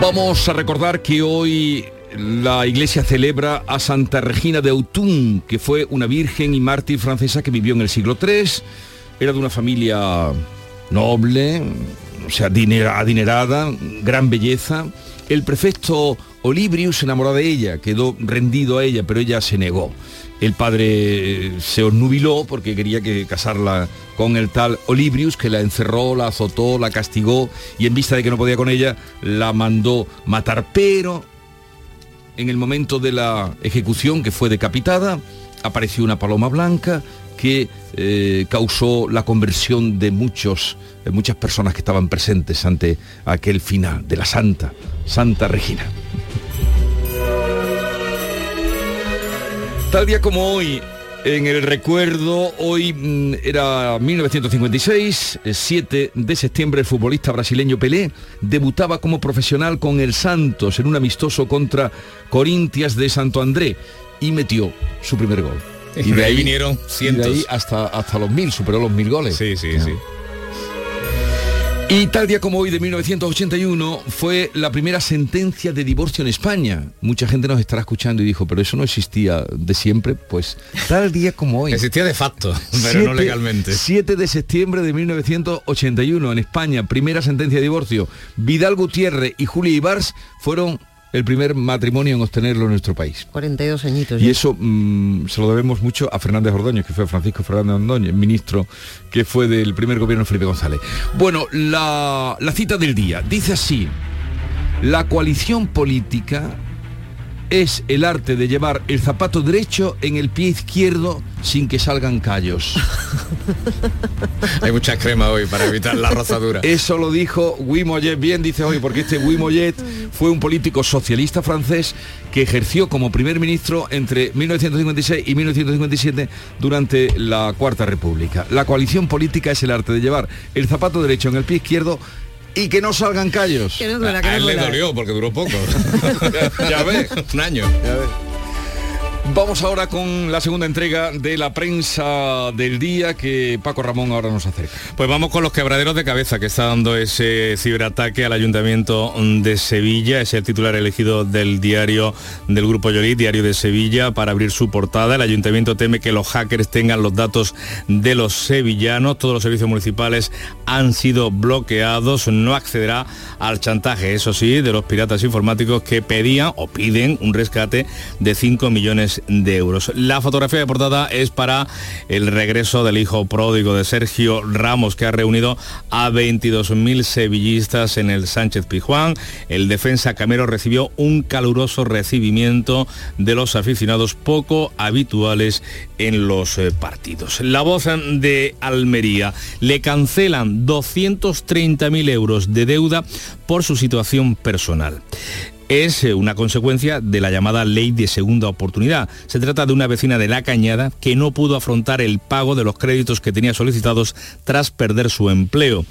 Vamos a recordar que hoy la iglesia celebra a Santa Regina de Autun, que fue una virgen y mártir francesa que vivió en el siglo III. Era de una familia noble, o sea, adinerada, gran belleza. El prefecto Olibrius se enamoró de ella, quedó rendido a ella, pero ella se negó. El padre eh, se osnubiló porque quería que casarla con el tal Olibrius, que la encerró, la azotó, la castigó y en vista de que no podía con ella, la mandó matar. Pero en el momento de la ejecución, que fue decapitada, apareció una paloma blanca que eh, causó la conversión de muchos, muchas personas que estaban presentes ante aquel final de la Santa, Santa Regina. Tal día como hoy, En el recuerdo, hoy mm, era 1956, el 7 de septiembre, el futbolista brasileño Pelé debutaba como profesional con el Santos en un amistoso contra Corintias de Santo André y metió su primer gol. Y de ahí vinieron y de cientos. ahí hasta, hasta los mil, superó los mil goles. Sí, sí, sí. Y tal día como hoy de 1981 fue la primera sentencia de divorcio en España. Mucha gente nos estará escuchando y dijo, pero eso no existía de siempre. Pues tal día como hoy. Existía de facto, <laughs> pero no legalmente. 7 de septiembre de 1981 en España, primera sentencia de divorcio. Vidal Gutiérrez y Julia Ibars fueron el primer matrimonio en obtenerlo en nuestro país. 42 añitos. Y eso mm, se lo debemos mucho a Fernández Ordóñez, que fue Francisco Fernández Ordóñez, ministro que fue del primer gobierno de Felipe González. Bueno, la, la cita del día dice así, la coalición política es el arte de llevar el zapato derecho en el pie izquierdo sin que salgan callos. <laughs> Hay mucha crema hoy para evitar la rozadura. Eso lo dijo Guy Mollet, bien dice hoy, porque este Guy Mollet fue un político socialista francés que ejerció como primer ministro entre 1956 y 1957 durante la Cuarta República. La coalición política es el arte de llevar el zapato derecho en el pie izquierdo y que no salgan callos. Que no duela, que A no él le dolió porque duró poco. <laughs> ya ves. Un año. Vamos ahora con la segunda entrega de la prensa del día que Paco Ramón ahora nos acerca. Pues vamos con los quebraderos de cabeza que está dando ese ciberataque al Ayuntamiento de Sevilla. Es el titular elegido del diario del Grupo Yolí, Diario de Sevilla, para abrir su portada. El Ayuntamiento teme que los hackers tengan los datos de los sevillanos. Todos los servicios municipales han sido bloqueados. No accederá al chantaje, eso sí, de los piratas informáticos que pedían o piden un rescate de 5 millones de euros. La fotografía de portada es para el regreso del hijo pródigo de Sergio Ramos, que ha reunido a 22.000 sevillistas en el Sánchez Pijuán. El defensa Camero recibió un caluroso recibimiento de los aficionados poco habituales en los eh, partidos. La voz de Almería le cancelan 230.000 euros de deuda por su situación personal es eh, una consecuencia de la llamada ley de segunda oportunidad. Se trata de una vecina de La Cañada que no pudo afrontar el pago de los créditos que tenía solicitados tras perder su empleo.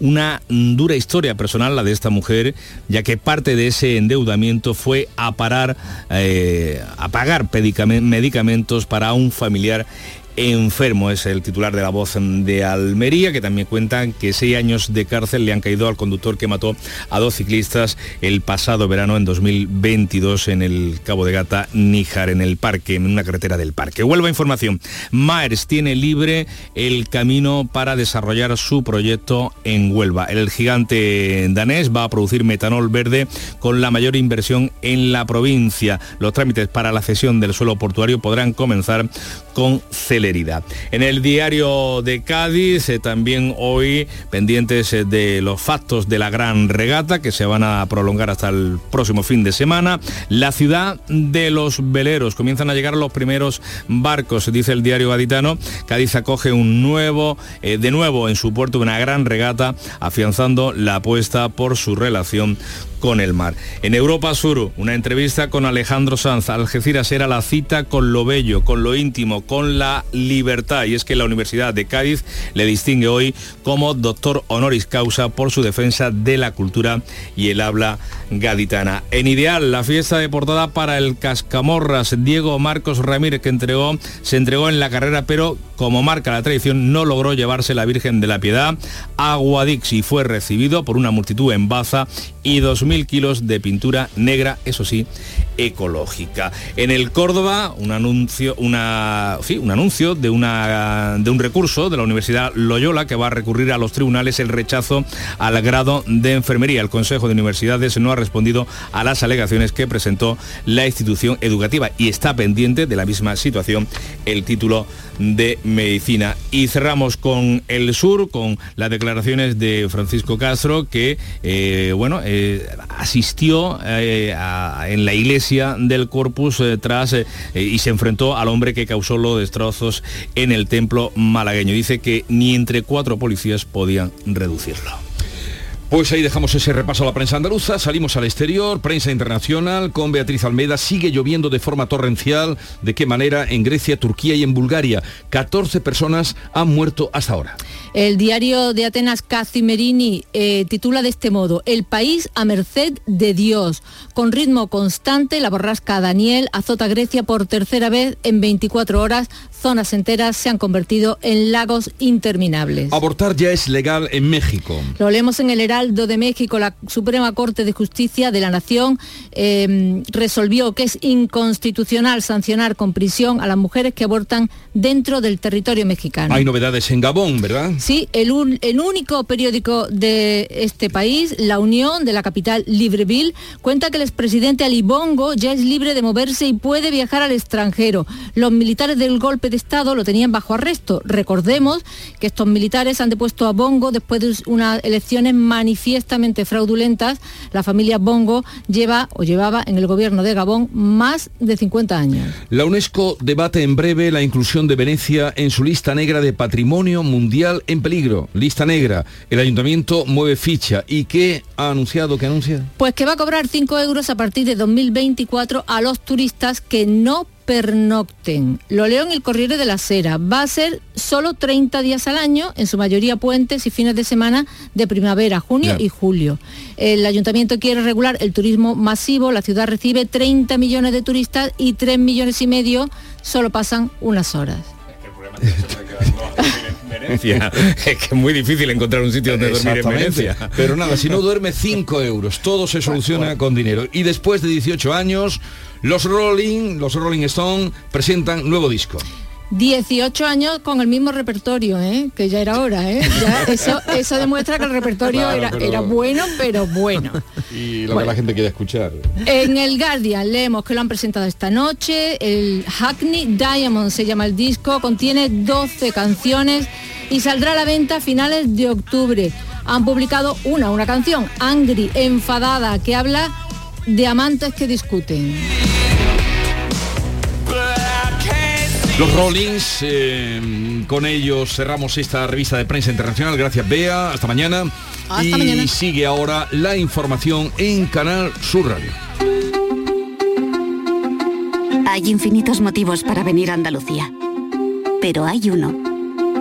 Una dura historia personal la de esta mujer, ya que parte de ese endeudamiento fue a parar, eh, a pagar medicamentos para un familiar enfermo. Es el titular de la voz de Almería, que también cuentan que seis años de cárcel le han caído al conductor que mató a dos ciclistas el pasado verano en 2022 en el Cabo de Gata, Níjar, en el parque, en una carretera del parque. Huelva Información. Maers tiene libre el camino para desarrollar su proyecto en Huelva. El gigante danés va a producir metanol verde con la mayor inversión en la provincia. Los trámites para la cesión del suelo portuario podrán comenzar con celeridad. En el diario de Cádiz, eh, también hoy pendientes eh, de los factos de la gran regata que se van a prolongar hasta el próximo fin de semana. La ciudad de los veleros, comienzan a llegar los primeros barcos, dice el diario gaditano. Cádiz acoge un nuevo, eh, de nuevo en su puerto una gran regata, afianzando la apuesta por su relación con el mar. En Europa Sur, una entrevista con Alejandro Sanz. Algeciras era la cita con lo bello, con lo íntimo, con la libertad. Y es que la Universidad de Cádiz le distingue hoy como doctor honoris causa por su defensa de la cultura y el habla gaditana. En Ideal, la fiesta de portada para el Cascamorras, Diego Marcos Ramírez, que entregó, se entregó en la carrera, pero como marca la tradición, no logró llevarse la Virgen de la Piedad a Guadix y fue recibido por una multitud en Baza y 2.000 kilos de pintura negra, eso sí, ecológica. En el Córdoba, un anuncio, una, sí, un anuncio de, una, de un recurso de la Universidad Loyola que va a recurrir a los tribunales el rechazo al grado de enfermería. El Consejo de Universidades no ha respondido a las alegaciones que presentó la institución educativa y está pendiente de la misma situación el título de medicina. Y cerramos con el sur, con las declaraciones de Francisco Castro, que eh, bueno, eh, asistió eh, a- en la iglesia del Corpus tras y se enfrentó al hombre que causó los destrozos en el templo malagueño. Dice que ni entre cuatro policías podían reducirlo. Pues ahí dejamos ese repaso a la prensa andaluza, salimos al exterior, prensa internacional, con Beatriz Almeida, sigue lloviendo de forma torrencial, de qué manera en Grecia, Turquía y en Bulgaria. 14 personas han muerto hasta ahora. El diario de Atenas Cacimerini eh, titula de este modo, El país a merced de Dios. Con ritmo constante, la borrasca Daniel azota Grecia por tercera vez en 24 horas. Zonas enteras se han convertido en lagos interminables. Abortar ya es legal en México. Lo leemos en el Heraldo de México. La Suprema Corte de Justicia de la Nación eh, resolvió que es inconstitucional sancionar con prisión a las mujeres que abortan dentro del territorio mexicano. Hay novedades en Gabón, ¿verdad? Sí, el, un- el único periódico de este país, La Unión, de la capital Libreville, cuenta que el expresidente Ali Bongo ya es libre de moverse y puede viajar al extranjero. Los militares del golpe de Estado lo tenían bajo arresto. Recordemos que estos militares han depuesto a Bongo después de unas elecciones manifiestamente fraudulentas. La familia Bongo lleva o llevaba en el gobierno de Gabón más de 50 años. La UNESCO debate en breve la inclusión de Venecia en su lista negra de patrimonio mundial peligro. Lista negra. El ayuntamiento mueve ficha. ¿Y qué ha anunciado? ¿Qué anuncia? Pues que va a cobrar 5 euros a partir de 2024 a los turistas que no pernocten. Lo leo en el Corriere de la Sera. Va a ser solo 30 días al año, en su mayoría puentes y fines de semana de primavera, junio y julio. El ayuntamiento quiere regular el turismo masivo. La ciudad recibe 30 millones de turistas y 3 millones y medio solo pasan unas horas. <laughs> Venecia. <laughs> Es que es muy difícil encontrar un sitio donde dormir en. Venecia. Pero nada, si no duerme 5 euros, todo se soluciona con dinero. Y después de 18 años, los Rolling, los Rolling Stone presentan nuevo disco. 18 años con el mismo repertorio, ¿eh? que ya era hora. ¿eh? Ya eso, eso demuestra que el repertorio Claro, era, pero- era bueno, pero bueno. Y lo que la gente quiere escuchar. En el Guardian leemos que lo han presentado esta noche. El Hackney Diamond se llama el disco, contiene 12 canciones y saldrá a la venta a finales de octubre. Han publicado una, una canción, Angry, enfadada, que habla de amantes que discuten. Los Rollings, eh, con ellos cerramos esta revista de prensa internacional. Gracias, Bea. Hasta mañana. Hasta y mañana. sigue ahora la información en Canal Sur Radio. Hay infinitos motivos para venir a Andalucía. Pero hay uno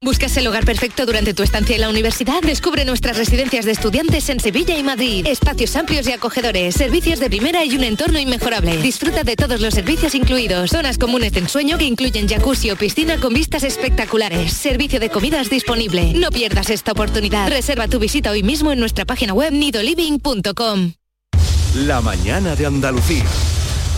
¿Buscas el hogar perfecto durante tu estancia en la universidad? Descubre nuestras residencias de estudiantes en Sevilla y Madrid. Espacios amplios y acogedores, servicios de primera y un entorno inmejorable. Disfruta de todos los servicios incluidos. Zonas comunes de ensueño que incluyen jacuzzi o piscina con vistas espectaculares. Servicio de comidas disponible. No pierdas esta oportunidad. Reserva tu visita hoy mismo en nuestra página web nidoliving.com. La mañana de Andalucía.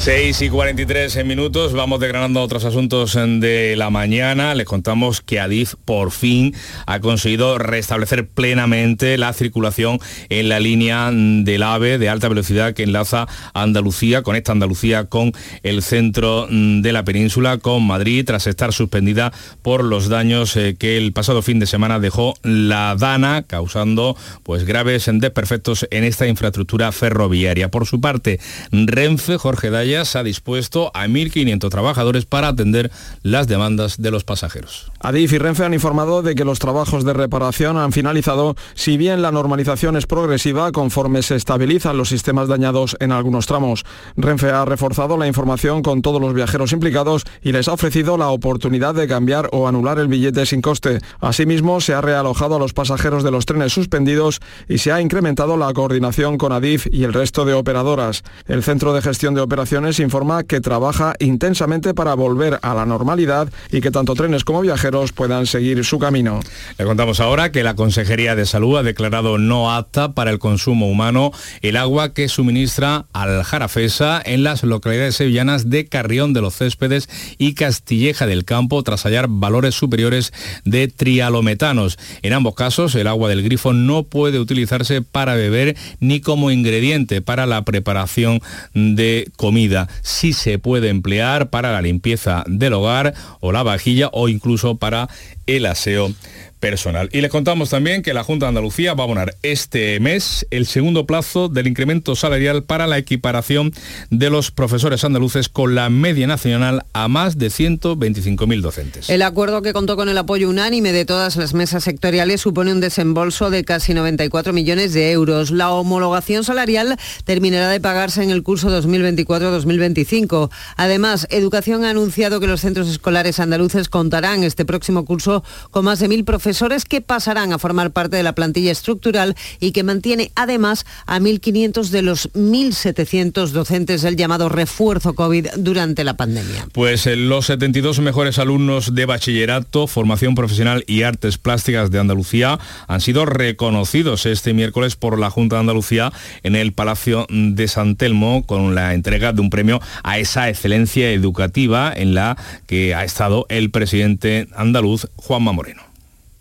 6 y 43 minutos, vamos desgranando otros asuntos de la mañana. Les contamos que Adif por fin ha conseguido restablecer plenamente la circulación en la línea del AVE de alta velocidad que enlaza Andalucía, conecta Andalucía con el centro de la península, con Madrid, tras estar suspendida por los daños eh, que el pasado fin de semana dejó la Dana, causando pues graves desperfectos en esta infraestructura ferroviaria. Por su parte, Renfe, Jorge Daya, se ha dispuesto a 1.500 trabajadores para atender las demandas de los pasajeros. Adif y Renfe han informado de que los trabajos de reparación han finalizado, si bien la normalización es progresiva conforme se estabilizan los sistemas dañados en algunos tramos. Renfe ha reforzado la información con todos los viajeros implicados y les ha ofrecido la oportunidad de cambiar o anular el billete sin coste. Asimismo, se ha realojado a los pasajeros de los trenes suspendidos y se ha incrementado la coordinación con Adif y el resto de operadoras. El Centro de Gestión de Operaciones informa que trabaja intensamente para volver a la normalidad y que tanto trenes como viajeros puedan seguir su camino. Le contamos ahora que la Consejería de Salud ha declarado no apta para el consumo humano el agua que suministra al Jarafesa en las localidades sevillanas de Carrión de los Céspedes y Castilleja del Campo tras hallar valores superiores de trialometanos. En ambos casos, el agua del grifo no puede utilizarse para beber ni como ingrediente para la preparación de comida. Medida sí se puede emplear para la limpieza del hogar o la vajilla o incluso para el aseo personal. Y les contamos también que la Junta de Andalucía va a abonar este mes el segundo plazo del incremento salarial para la equiparación de los profesores andaluces con la media nacional a más de 125.000 docentes. El acuerdo que contó con el apoyo unánime de todas las mesas sectoriales supone un desembolso de casi 94 millones de euros. La homologación salarial terminará de pagarse en el curso 2024-2025. Además, Educación ha anunciado que los centros escolares andaluces contarán este próximo curso con más de mil profesores profesores que pasarán a formar parte de la plantilla estructural y que mantiene además a 1.500 de los 1.700 docentes del llamado refuerzo COVID durante la pandemia. Pues eh, los 72 mejores alumnos de bachillerato, formación profesional y artes plásticas de Andalucía han sido reconocidos este miércoles por la Junta de Andalucía en el Palacio de San Telmo con la entrega de un premio a esa excelencia educativa en la que ha estado el presidente andaluz Juanma Moreno.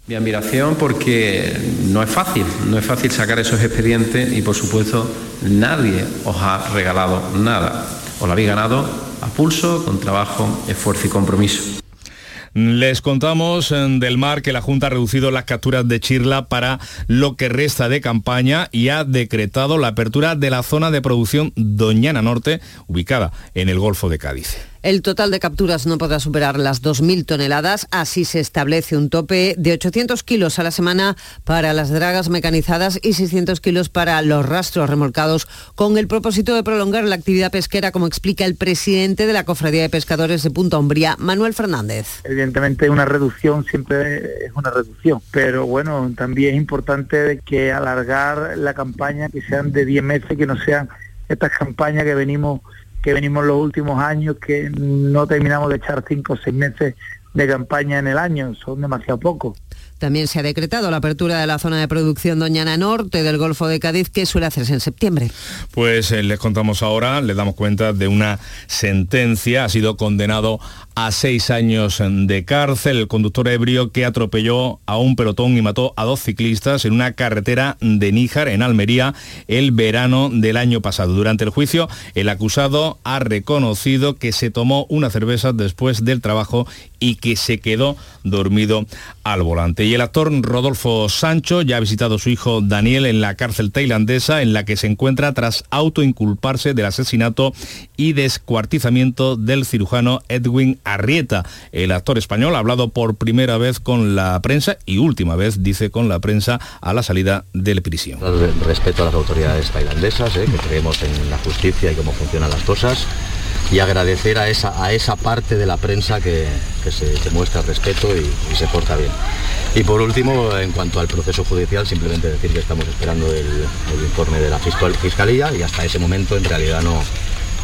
Mi admiración porque no es fácil, no es fácil sacar esos expedientes y por supuesto nadie os ha regalado nada. Os lo habéis ganado a pulso, con trabajo, esfuerzo y compromiso. Les contamos eh, del mar que la Junta ha reducido las capturas de Chirla para lo que resta de campaña y ha decretado la apertura de la zona de producción Doñana Norte, ubicada en el Golfo de Cádiz. El total de capturas no podrá superar las 2.000 toneladas. Así se establece un tope de 800 kilos a la semana para las dragas mecanizadas y 600 kilos para los rastros remolcados, con el propósito de prolongar la actividad pesquera, como explica el presidente de la Cofradía de Pescadores de Punta Umbría, Manuel Fernández. Evidentemente una reducción siempre es una reducción, pero bueno, también es importante que alargar la campaña, que sean de 10 meses, que no sean estas campañas que venimos que venimos los últimos años que no terminamos de echar cinco o seis meses de campaña en el año, son demasiado pocos. También se ha decretado la apertura de la zona de producción Doñana Norte del Golfo de Cádiz, que suele hacerse en septiembre. Pues eh, les contamos ahora, les damos cuenta de una sentencia. Ha sido condenado a seis años de cárcel el conductor ebrio que atropelló a un pelotón y mató a dos ciclistas en una carretera de Níjar, en Almería, el verano del año pasado. Durante el juicio, el acusado ha reconocido que se tomó una cerveza después del trabajo y que se quedó dormido al volante. Y el actor Rodolfo Sancho ya ha visitado a su hijo Daniel en la cárcel tailandesa en la que se encuentra tras autoinculparse del asesinato y descuartizamiento del cirujano Edwin Arrieta. El actor español ha hablado por primera vez con la prensa y última vez, dice, con la prensa a la salida del prisión. Respeto a las autoridades tailandesas, ¿eh? que creemos en la justicia y cómo funcionan las cosas y agradecer a esa, a esa parte de la prensa que, se, muestra respeto y, se porta bien. Y por último, en cuanto al proceso judicial, simplemente decir que estamos esperando el, informe de la Fiscalía y hasta ese momento en realidad no,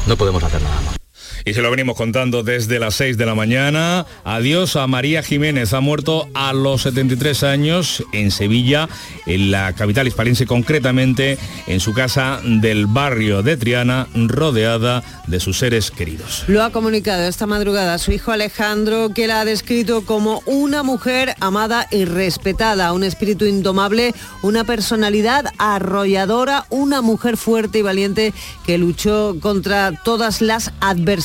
no podemos hacer nada más. Y se lo venimos contando desde las 6 de la mañana. Adiós a María Jiménez. Ha muerto a los 73 años en Sevilla, en la capital hispalense, concretamente en su casa del barrio de Triana, rodeada de sus seres queridos. Lo ha comunicado esta madrugada su hijo Alejandro, que la ha descrito como una mujer amada y respetada, un espíritu indomable, una personalidad arrolladora, una mujer fuerte y valiente que luchó contra todas las adversidades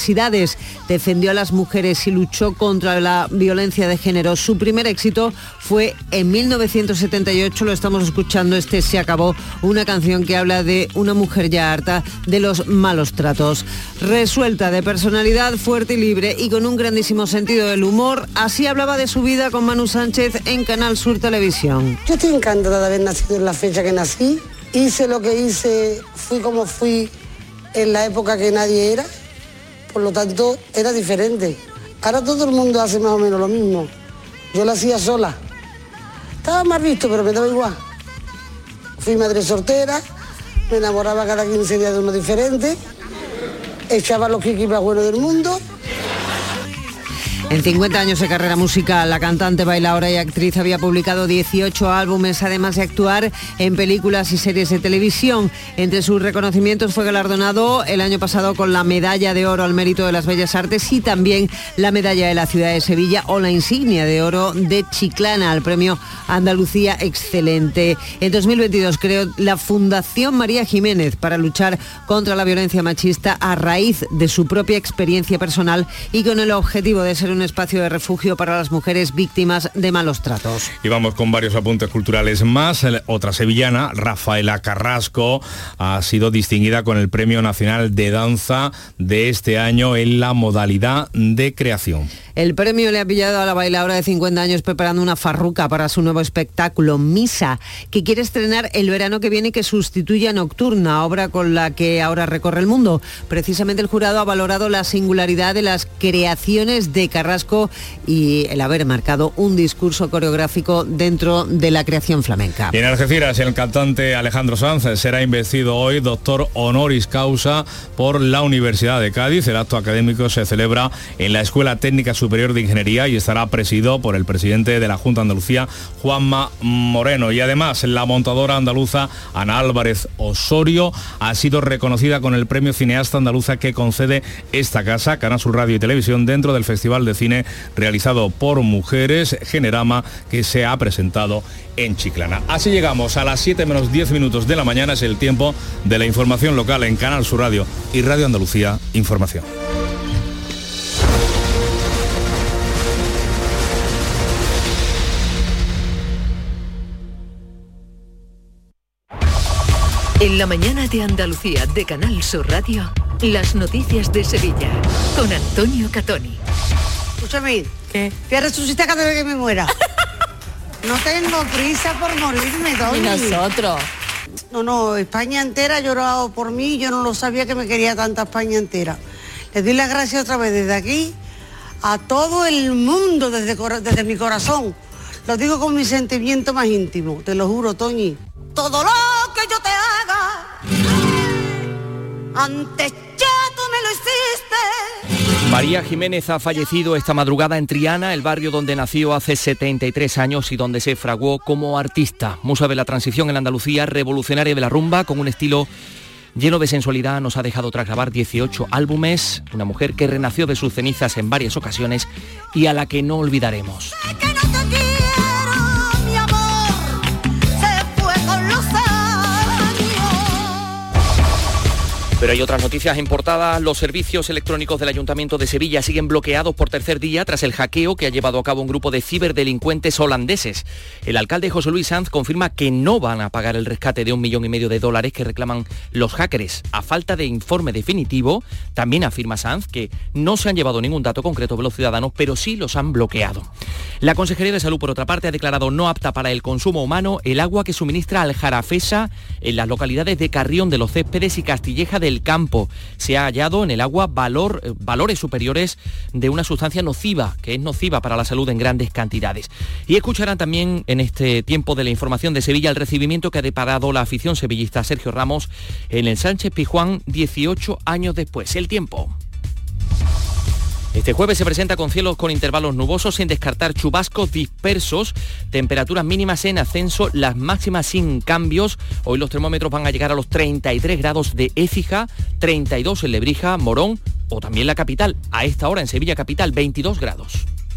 defendió a las mujeres y luchó contra la violencia de género. Su primer éxito fue en 1978, lo estamos escuchando, este se acabó, una canción que habla de una mujer ya harta de los malos tratos. Resuelta de personalidad fuerte y libre y con un grandísimo sentido del humor, así hablaba de su vida con Manu Sánchez en Canal Sur Televisión. Yo estoy encantada de haber nacido en la fecha que nací. Hice lo que hice, fui como fui en la época que nadie era por lo tanto era diferente. Ahora todo el mundo hace más o menos lo mismo. Yo lo hacía sola. Estaba más visto, pero me daba igual. Fui madre soltera, me enamoraba cada 15 días de uno diferente, echaba los kikis más buenos del mundo En 50 años de carrera musical, la cantante, bailadora y actriz había publicado 18 álbumes, además de actuar en películas y series de televisión. Entre sus reconocimientos fue galardonado el año pasado con la Medalla de Oro al Mérito de las Bellas Artes y también la Medalla de la Ciudad de Sevilla o la Insignia de Oro de Chiclana al Premio Andalucía Excelente. En 2022 creó la Fundación María Jiménez para luchar contra la violencia machista a raíz de su propia experiencia personal y con el objetivo de ser un espacio de refugio para las mujeres víctimas de malos tratos. Y vamos con varios apuntes culturales más. Otra sevillana, Rafaela Carrasco, ha sido distinguida con el Premio Nacional de Danza de este año en la modalidad de creación. El premio le ha pillado a la bailadora de 50 años preparando una farruca para su nuevo espectáculo, Misa, que quiere estrenar el verano que viene que sustituye a Nocturna, obra con la que ahora recorre el mundo. Precisamente el jurado ha valorado la singularidad de las creaciones de Carrasco y el haber marcado un discurso coreográfico dentro de la creación flamenca. Y en Algeciras, el cantante Alejandro Sanz será investido hoy doctor honoris causa por la Universidad de Cádiz. El acto académico se celebra en la Escuela Técnica Superior de Ingeniería y estará presidido por el presidente de la Junta Andalucía, Juanma Moreno. Y además, la montadora andaluza Ana Álvarez Osorio ha sido reconocida con el premio cineasta andaluza que concede esta casa, Canal Radio y Televisión, dentro del Festival de Cine realizado por mujeres, Generama, que se ha presentado en Chiclana. Así llegamos a las 7 menos 10 minutos de la mañana, es el tiempo de la información local en Canal Sur Radio y Radio Andalucía Información. En la mañana de Andalucía de Canal Sur Radio, las noticias de Sevilla con Antonio Catoni. Escúchame, ¿Qué? voy a resucitar cada vez que me muera. <laughs> No tengo prisa por morirme, Doña. Y nosotros. No, no, España entera ha llorado por mí, yo no lo sabía que me quería tanta España entera. Les doy las gracias otra vez desde aquí a todo el mundo desde, desde mi corazón. Lo digo con mi sentimiento más íntimo, te lo juro, Toñi. Todo lo que yo te haga, antes ya María Jiménez ha fallecido esta madrugada en Triana, el barrio donde nació hace 73 años y donde se fraguó como artista. Musa de la transición en Andalucía, revolucionaria de la rumba, con un estilo lleno de sensualidad, nos ha dejado tras grabar 18 álbumes, una mujer que renació de sus cenizas en varias ocasiones y a la que no olvidaremos. Pero hay otras noticias importadas. Los servicios electrónicos del Ayuntamiento de Sevilla siguen bloqueados por tercer día tras el hackeo que ha llevado a cabo un grupo de ciberdelincuentes holandeses. El alcalde José Luis Sanz confirma que no van a pagar el rescate de un millón y medio de dólares que reclaman los hackers. A falta de informe definitivo, también afirma Sanz que no se han llevado ningún dato concreto de los ciudadanos, pero sí los han bloqueado. La Consejería de Salud, por otra parte, ha declarado no apta para el consumo humano el agua que suministra al Jarafesa en las localidades de Carrión de los Céspedes y Castilleja de el campo. Se ha hallado en el agua valor, eh, valores superiores de una sustancia nociva, que es nociva para la salud en grandes cantidades. Y escucharán también en este tiempo de la información de Sevilla el recibimiento que ha deparado la afición sevillista Sergio Ramos en el Sánchez Pijuán 18 años después. El tiempo. Este jueves se presenta con cielos con intervalos nubosos sin descartar chubascos dispersos, temperaturas mínimas en ascenso, las máximas sin cambios. Hoy los termómetros van a llegar a los 33 grados de Écija, 32 en Lebrija, Morón o también la capital. A esta hora en Sevilla capital 22 grados.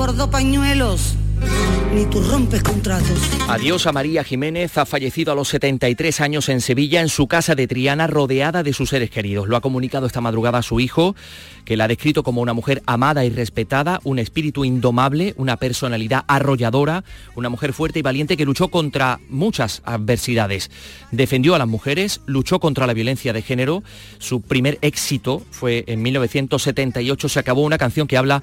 Yo bordo pañuelos, ni tú rompes contratos. Adiós a María Jiménez, ha fallecido a los 73 años en Sevilla, en su casa de Triana, rodeada de sus seres queridos. Lo ha comunicado esta madrugada su hijo, que la ha descrito como una mujer amada y respetada, un espíritu indomable, una personalidad arrolladora, una mujer fuerte y valiente que luchó contra muchas adversidades. Defendió a las mujeres, luchó contra la violencia de género. Su primer éxito fue en 1978, se acabó una canción que habla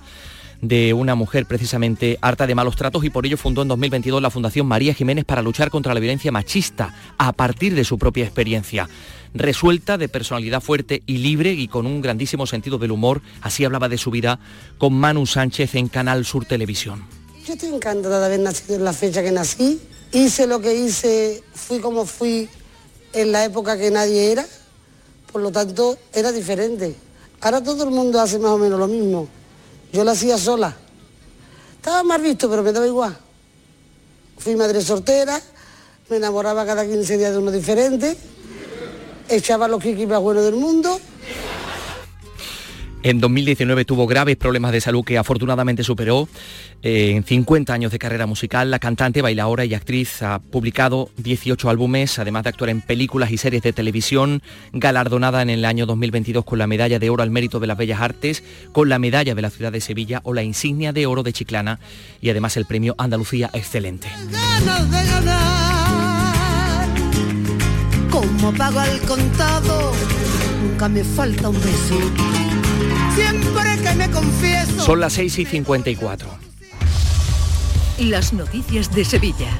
de una mujer precisamente harta de malos tratos y por ello fundó en 2022 la Fundación María Jiménez para luchar contra la violencia machista a partir de su propia experiencia. Resuelta, de personalidad fuerte y libre y con un grandísimo sentido del humor, así hablaba de su vida con Manu Sánchez en Canal Sur Televisión. Yo estoy encantada de haber nacido en la fecha que nací. Hice lo que hice, fui como fui en la época que nadie era. Por lo tanto, era diferente. Ahora todo el mundo hace más o menos lo mismo. Yo lo hacía sola. Estaba mal visto, pero me daba igual. Fui madre soltera, me enamoraba cada 15 días de uno diferente, echaba los kikis más buenos del mundo. En 2019 tuvo graves problemas de salud que afortunadamente superó. Eh, en 50 años de carrera musical, la cantante, bailaora y actriz ha publicado 18 álbumes, además de actuar en películas y series de televisión, galardonada en el año 2022 con la Medalla de Oro al Mérito de las Bellas Artes, con la Medalla de la Ciudad de Sevilla o la Insignia de Oro de Chiclana y además el Premio Andalucía Excelente. Siempre que me confieso. Son las 6 y 54. Las noticias de Sevilla.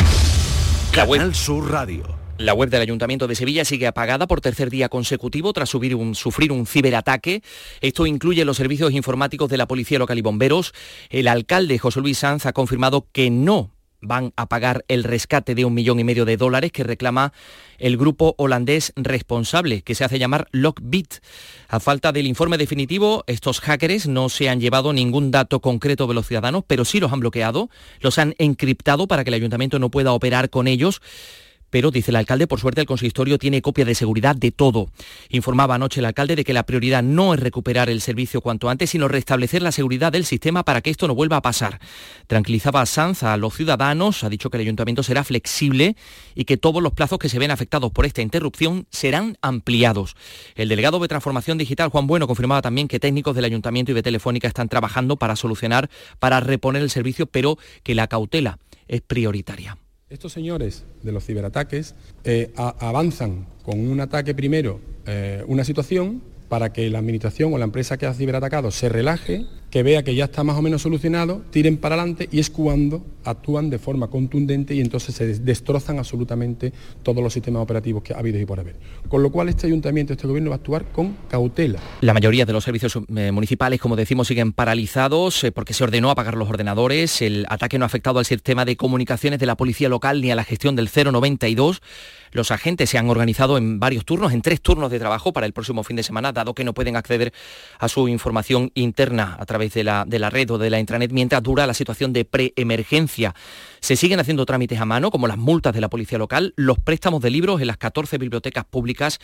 La web, Canal Sur Radio. la web del Ayuntamiento de Sevilla sigue apagada por tercer día consecutivo tras subir un- sufrir un ciberataque. Esto incluye los servicios informáticos de la Policía Local y Bomberos. El alcalde José Luis Sanz ha confirmado que no van a pagar el rescate de un millón y medio de dólares que reclama el grupo holandés responsable, que se hace llamar Lockbit. A falta del informe definitivo, estos hackers no se han llevado ningún dato concreto de los ciudadanos, pero sí los han bloqueado, los han encriptado para que el ayuntamiento no pueda operar con ellos. Pero, dice el alcalde, por suerte el consistorio tiene copia de seguridad de todo. Informaba anoche el alcalde de que la prioridad no es recuperar el servicio cuanto antes, sino restablecer la seguridad del sistema para que esto no vuelva a pasar. Tranquilizaba a Sanz a los ciudadanos, ha dicho que el ayuntamiento será flexible y que todos los plazos que se ven afectados por esta interrupción serán ampliados. El delegado de Transformación Digital, Juan Bueno, confirmaba también que técnicos del ayuntamiento y de Telefónica están trabajando para solucionar, para reponer el servicio, pero que la cautela es prioritaria. Estos señores de los ciberataques eh, avanzan con un ataque primero, eh, una situación para que la administración o la empresa que ha ciberatacado se relaje, que vea que ya está más o menos solucionado, tiren para adelante y es cuando actúan de forma contundente y entonces se des- destrozan absolutamente todos los sistemas operativos que ha habido y por haber. Con lo cual este ayuntamiento, este gobierno va a actuar con cautela. La mayoría de los servicios eh, municipales, como decimos, siguen paralizados eh, porque se ordenó apagar los ordenadores. El ataque no ha afectado al sistema de comunicaciones de la policía local ni a la gestión del 092. Los agentes se han organizado en varios turnos, en tres turnos de trabajo para el próximo fin de semana, dado que no pueden acceder a su información interna a través de la, de la red o de la intranet mientras dura la situación de preemergencia. Se siguen haciendo trámites a mano, como las multas de la policía local, los préstamos de libros en las 14 bibliotecas públicas.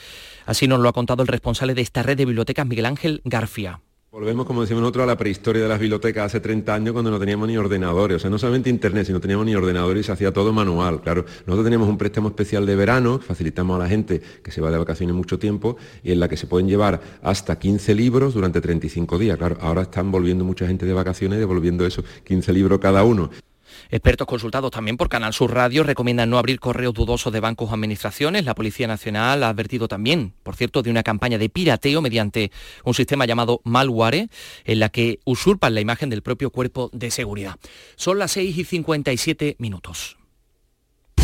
Así nos lo ha contado el responsable de esta red de bibliotecas, Miguel Ángel Garfia. Volvemos, como decimos nosotros, a la prehistoria de las bibliotecas hace 30 años cuando no teníamos ni ordenadores. O sea, no solamente internet, sino teníamos ni ordenadores y se hacía todo manual. Claro, nosotros teníamos un préstamo especial de verano, facilitamos a la gente que se va de vacaciones mucho tiempo y en la que se pueden llevar hasta 15 libros durante 35 días. Claro, ahora están volviendo mucha gente de vacaciones devolviendo eso, 15 libros cada uno. Expertos consultados también por Canal Sur Radio recomiendan no abrir correos dudosos de bancos o administraciones. La Policía Nacional ha advertido también, por cierto, de una campaña de pirateo mediante un sistema llamado Malware, en la que usurpan la imagen del propio cuerpo de seguridad. Son las 6 y 57 minutos.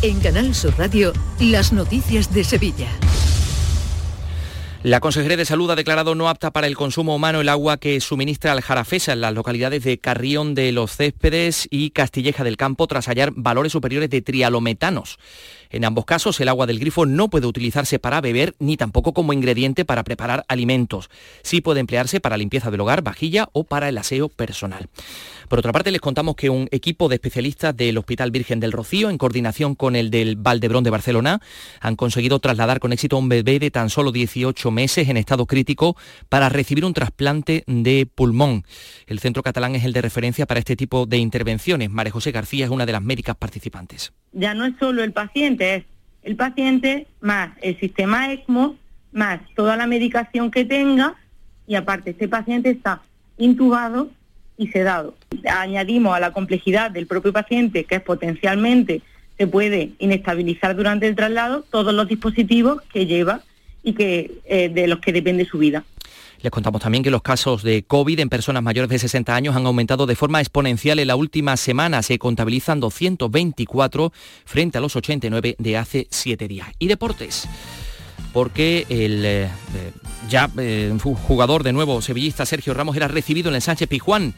En Canal Sur Radio, las noticias de Sevilla. La Consejería de Salud ha declarado no apta para el consumo humano el agua que suministra al Jarafesa en las localidades de Carrión de los Céspedes y Castilleja del Campo tras hallar valores superiores de trialometanos En ambos casos, el agua del grifo no puede utilizarse para beber ni tampoco como ingrediente para preparar alimentos. Sí puede emplearse para limpieza del hogar, vajilla o para el aseo personal. Por otra parte, les contamos que un equipo de especialistas del Hospital Virgen del Rocío, en coordinación con el del Valdebrón de Barcelona, han conseguido trasladar con éxito a un bebé de tan solo 18 meses en estado crítico para recibir un trasplante de pulmón. El centro catalán es el de referencia para este tipo de intervenciones. María José García es una de las médicas participantes. Ya no es solo el paciente, es el paciente más el sistema ECMO, más toda la medicación que tenga y aparte este paciente está intubado y sedado. Añadimos a la complejidad del propio paciente, que es potencialmente se puede inestabilizar durante el traslado, todos los dispositivos que lleva y que, eh, de los que depende su vida. Les contamos también que los casos de COVID en personas mayores de 60 años han aumentado de forma exponencial en la última semana. Se contabilizan 224 frente a los 89 de hace 7 días. Y deportes porque el eh, eh, ya eh, jugador de nuevo sevillista Sergio Ramos era recibido en el Sánchez Pijuán.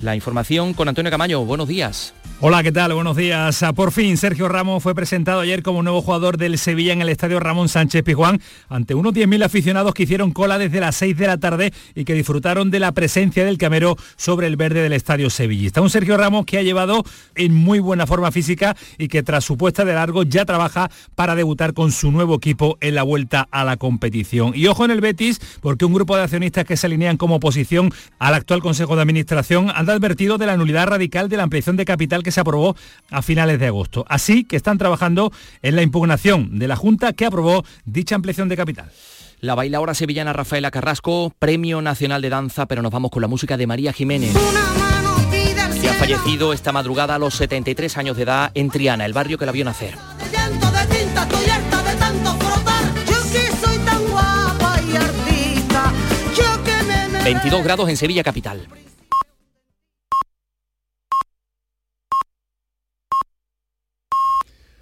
La información con Antonio Camaño. Buenos días. Hola, ¿qué tal? Buenos días. Ah, por fin, Sergio Ramos fue presentado ayer como nuevo jugador del Sevilla en el estadio Ramón Sánchez Pizjuán ante unos 10.000 aficionados que hicieron cola desde las 6 de la tarde y que disfrutaron de la presencia del camero sobre el verde del estadio sevillista. Un Sergio Ramos que ha llevado en muy buena forma física y que tras su puesta de largo ya trabaja para debutar con su nuevo equipo en la vuelta a la competición. Y ojo en el Betis, porque un grupo de accionistas que se alinean como oposición al actual Consejo de Administración han advertido de la nulidad radical de la ampliación de capital que se aprobó a finales de agosto. Así que están trabajando en la impugnación de la Junta que aprobó dicha ampliación de capital. La bailaora sevillana Rafaela Carrasco, Premio Nacional de Danza, pero nos vamos con la música de María Jiménez que ha fallecido esta madrugada a los 73 años de edad en Triana, el barrio que la vio nacer. 22 grados en Sevilla capital.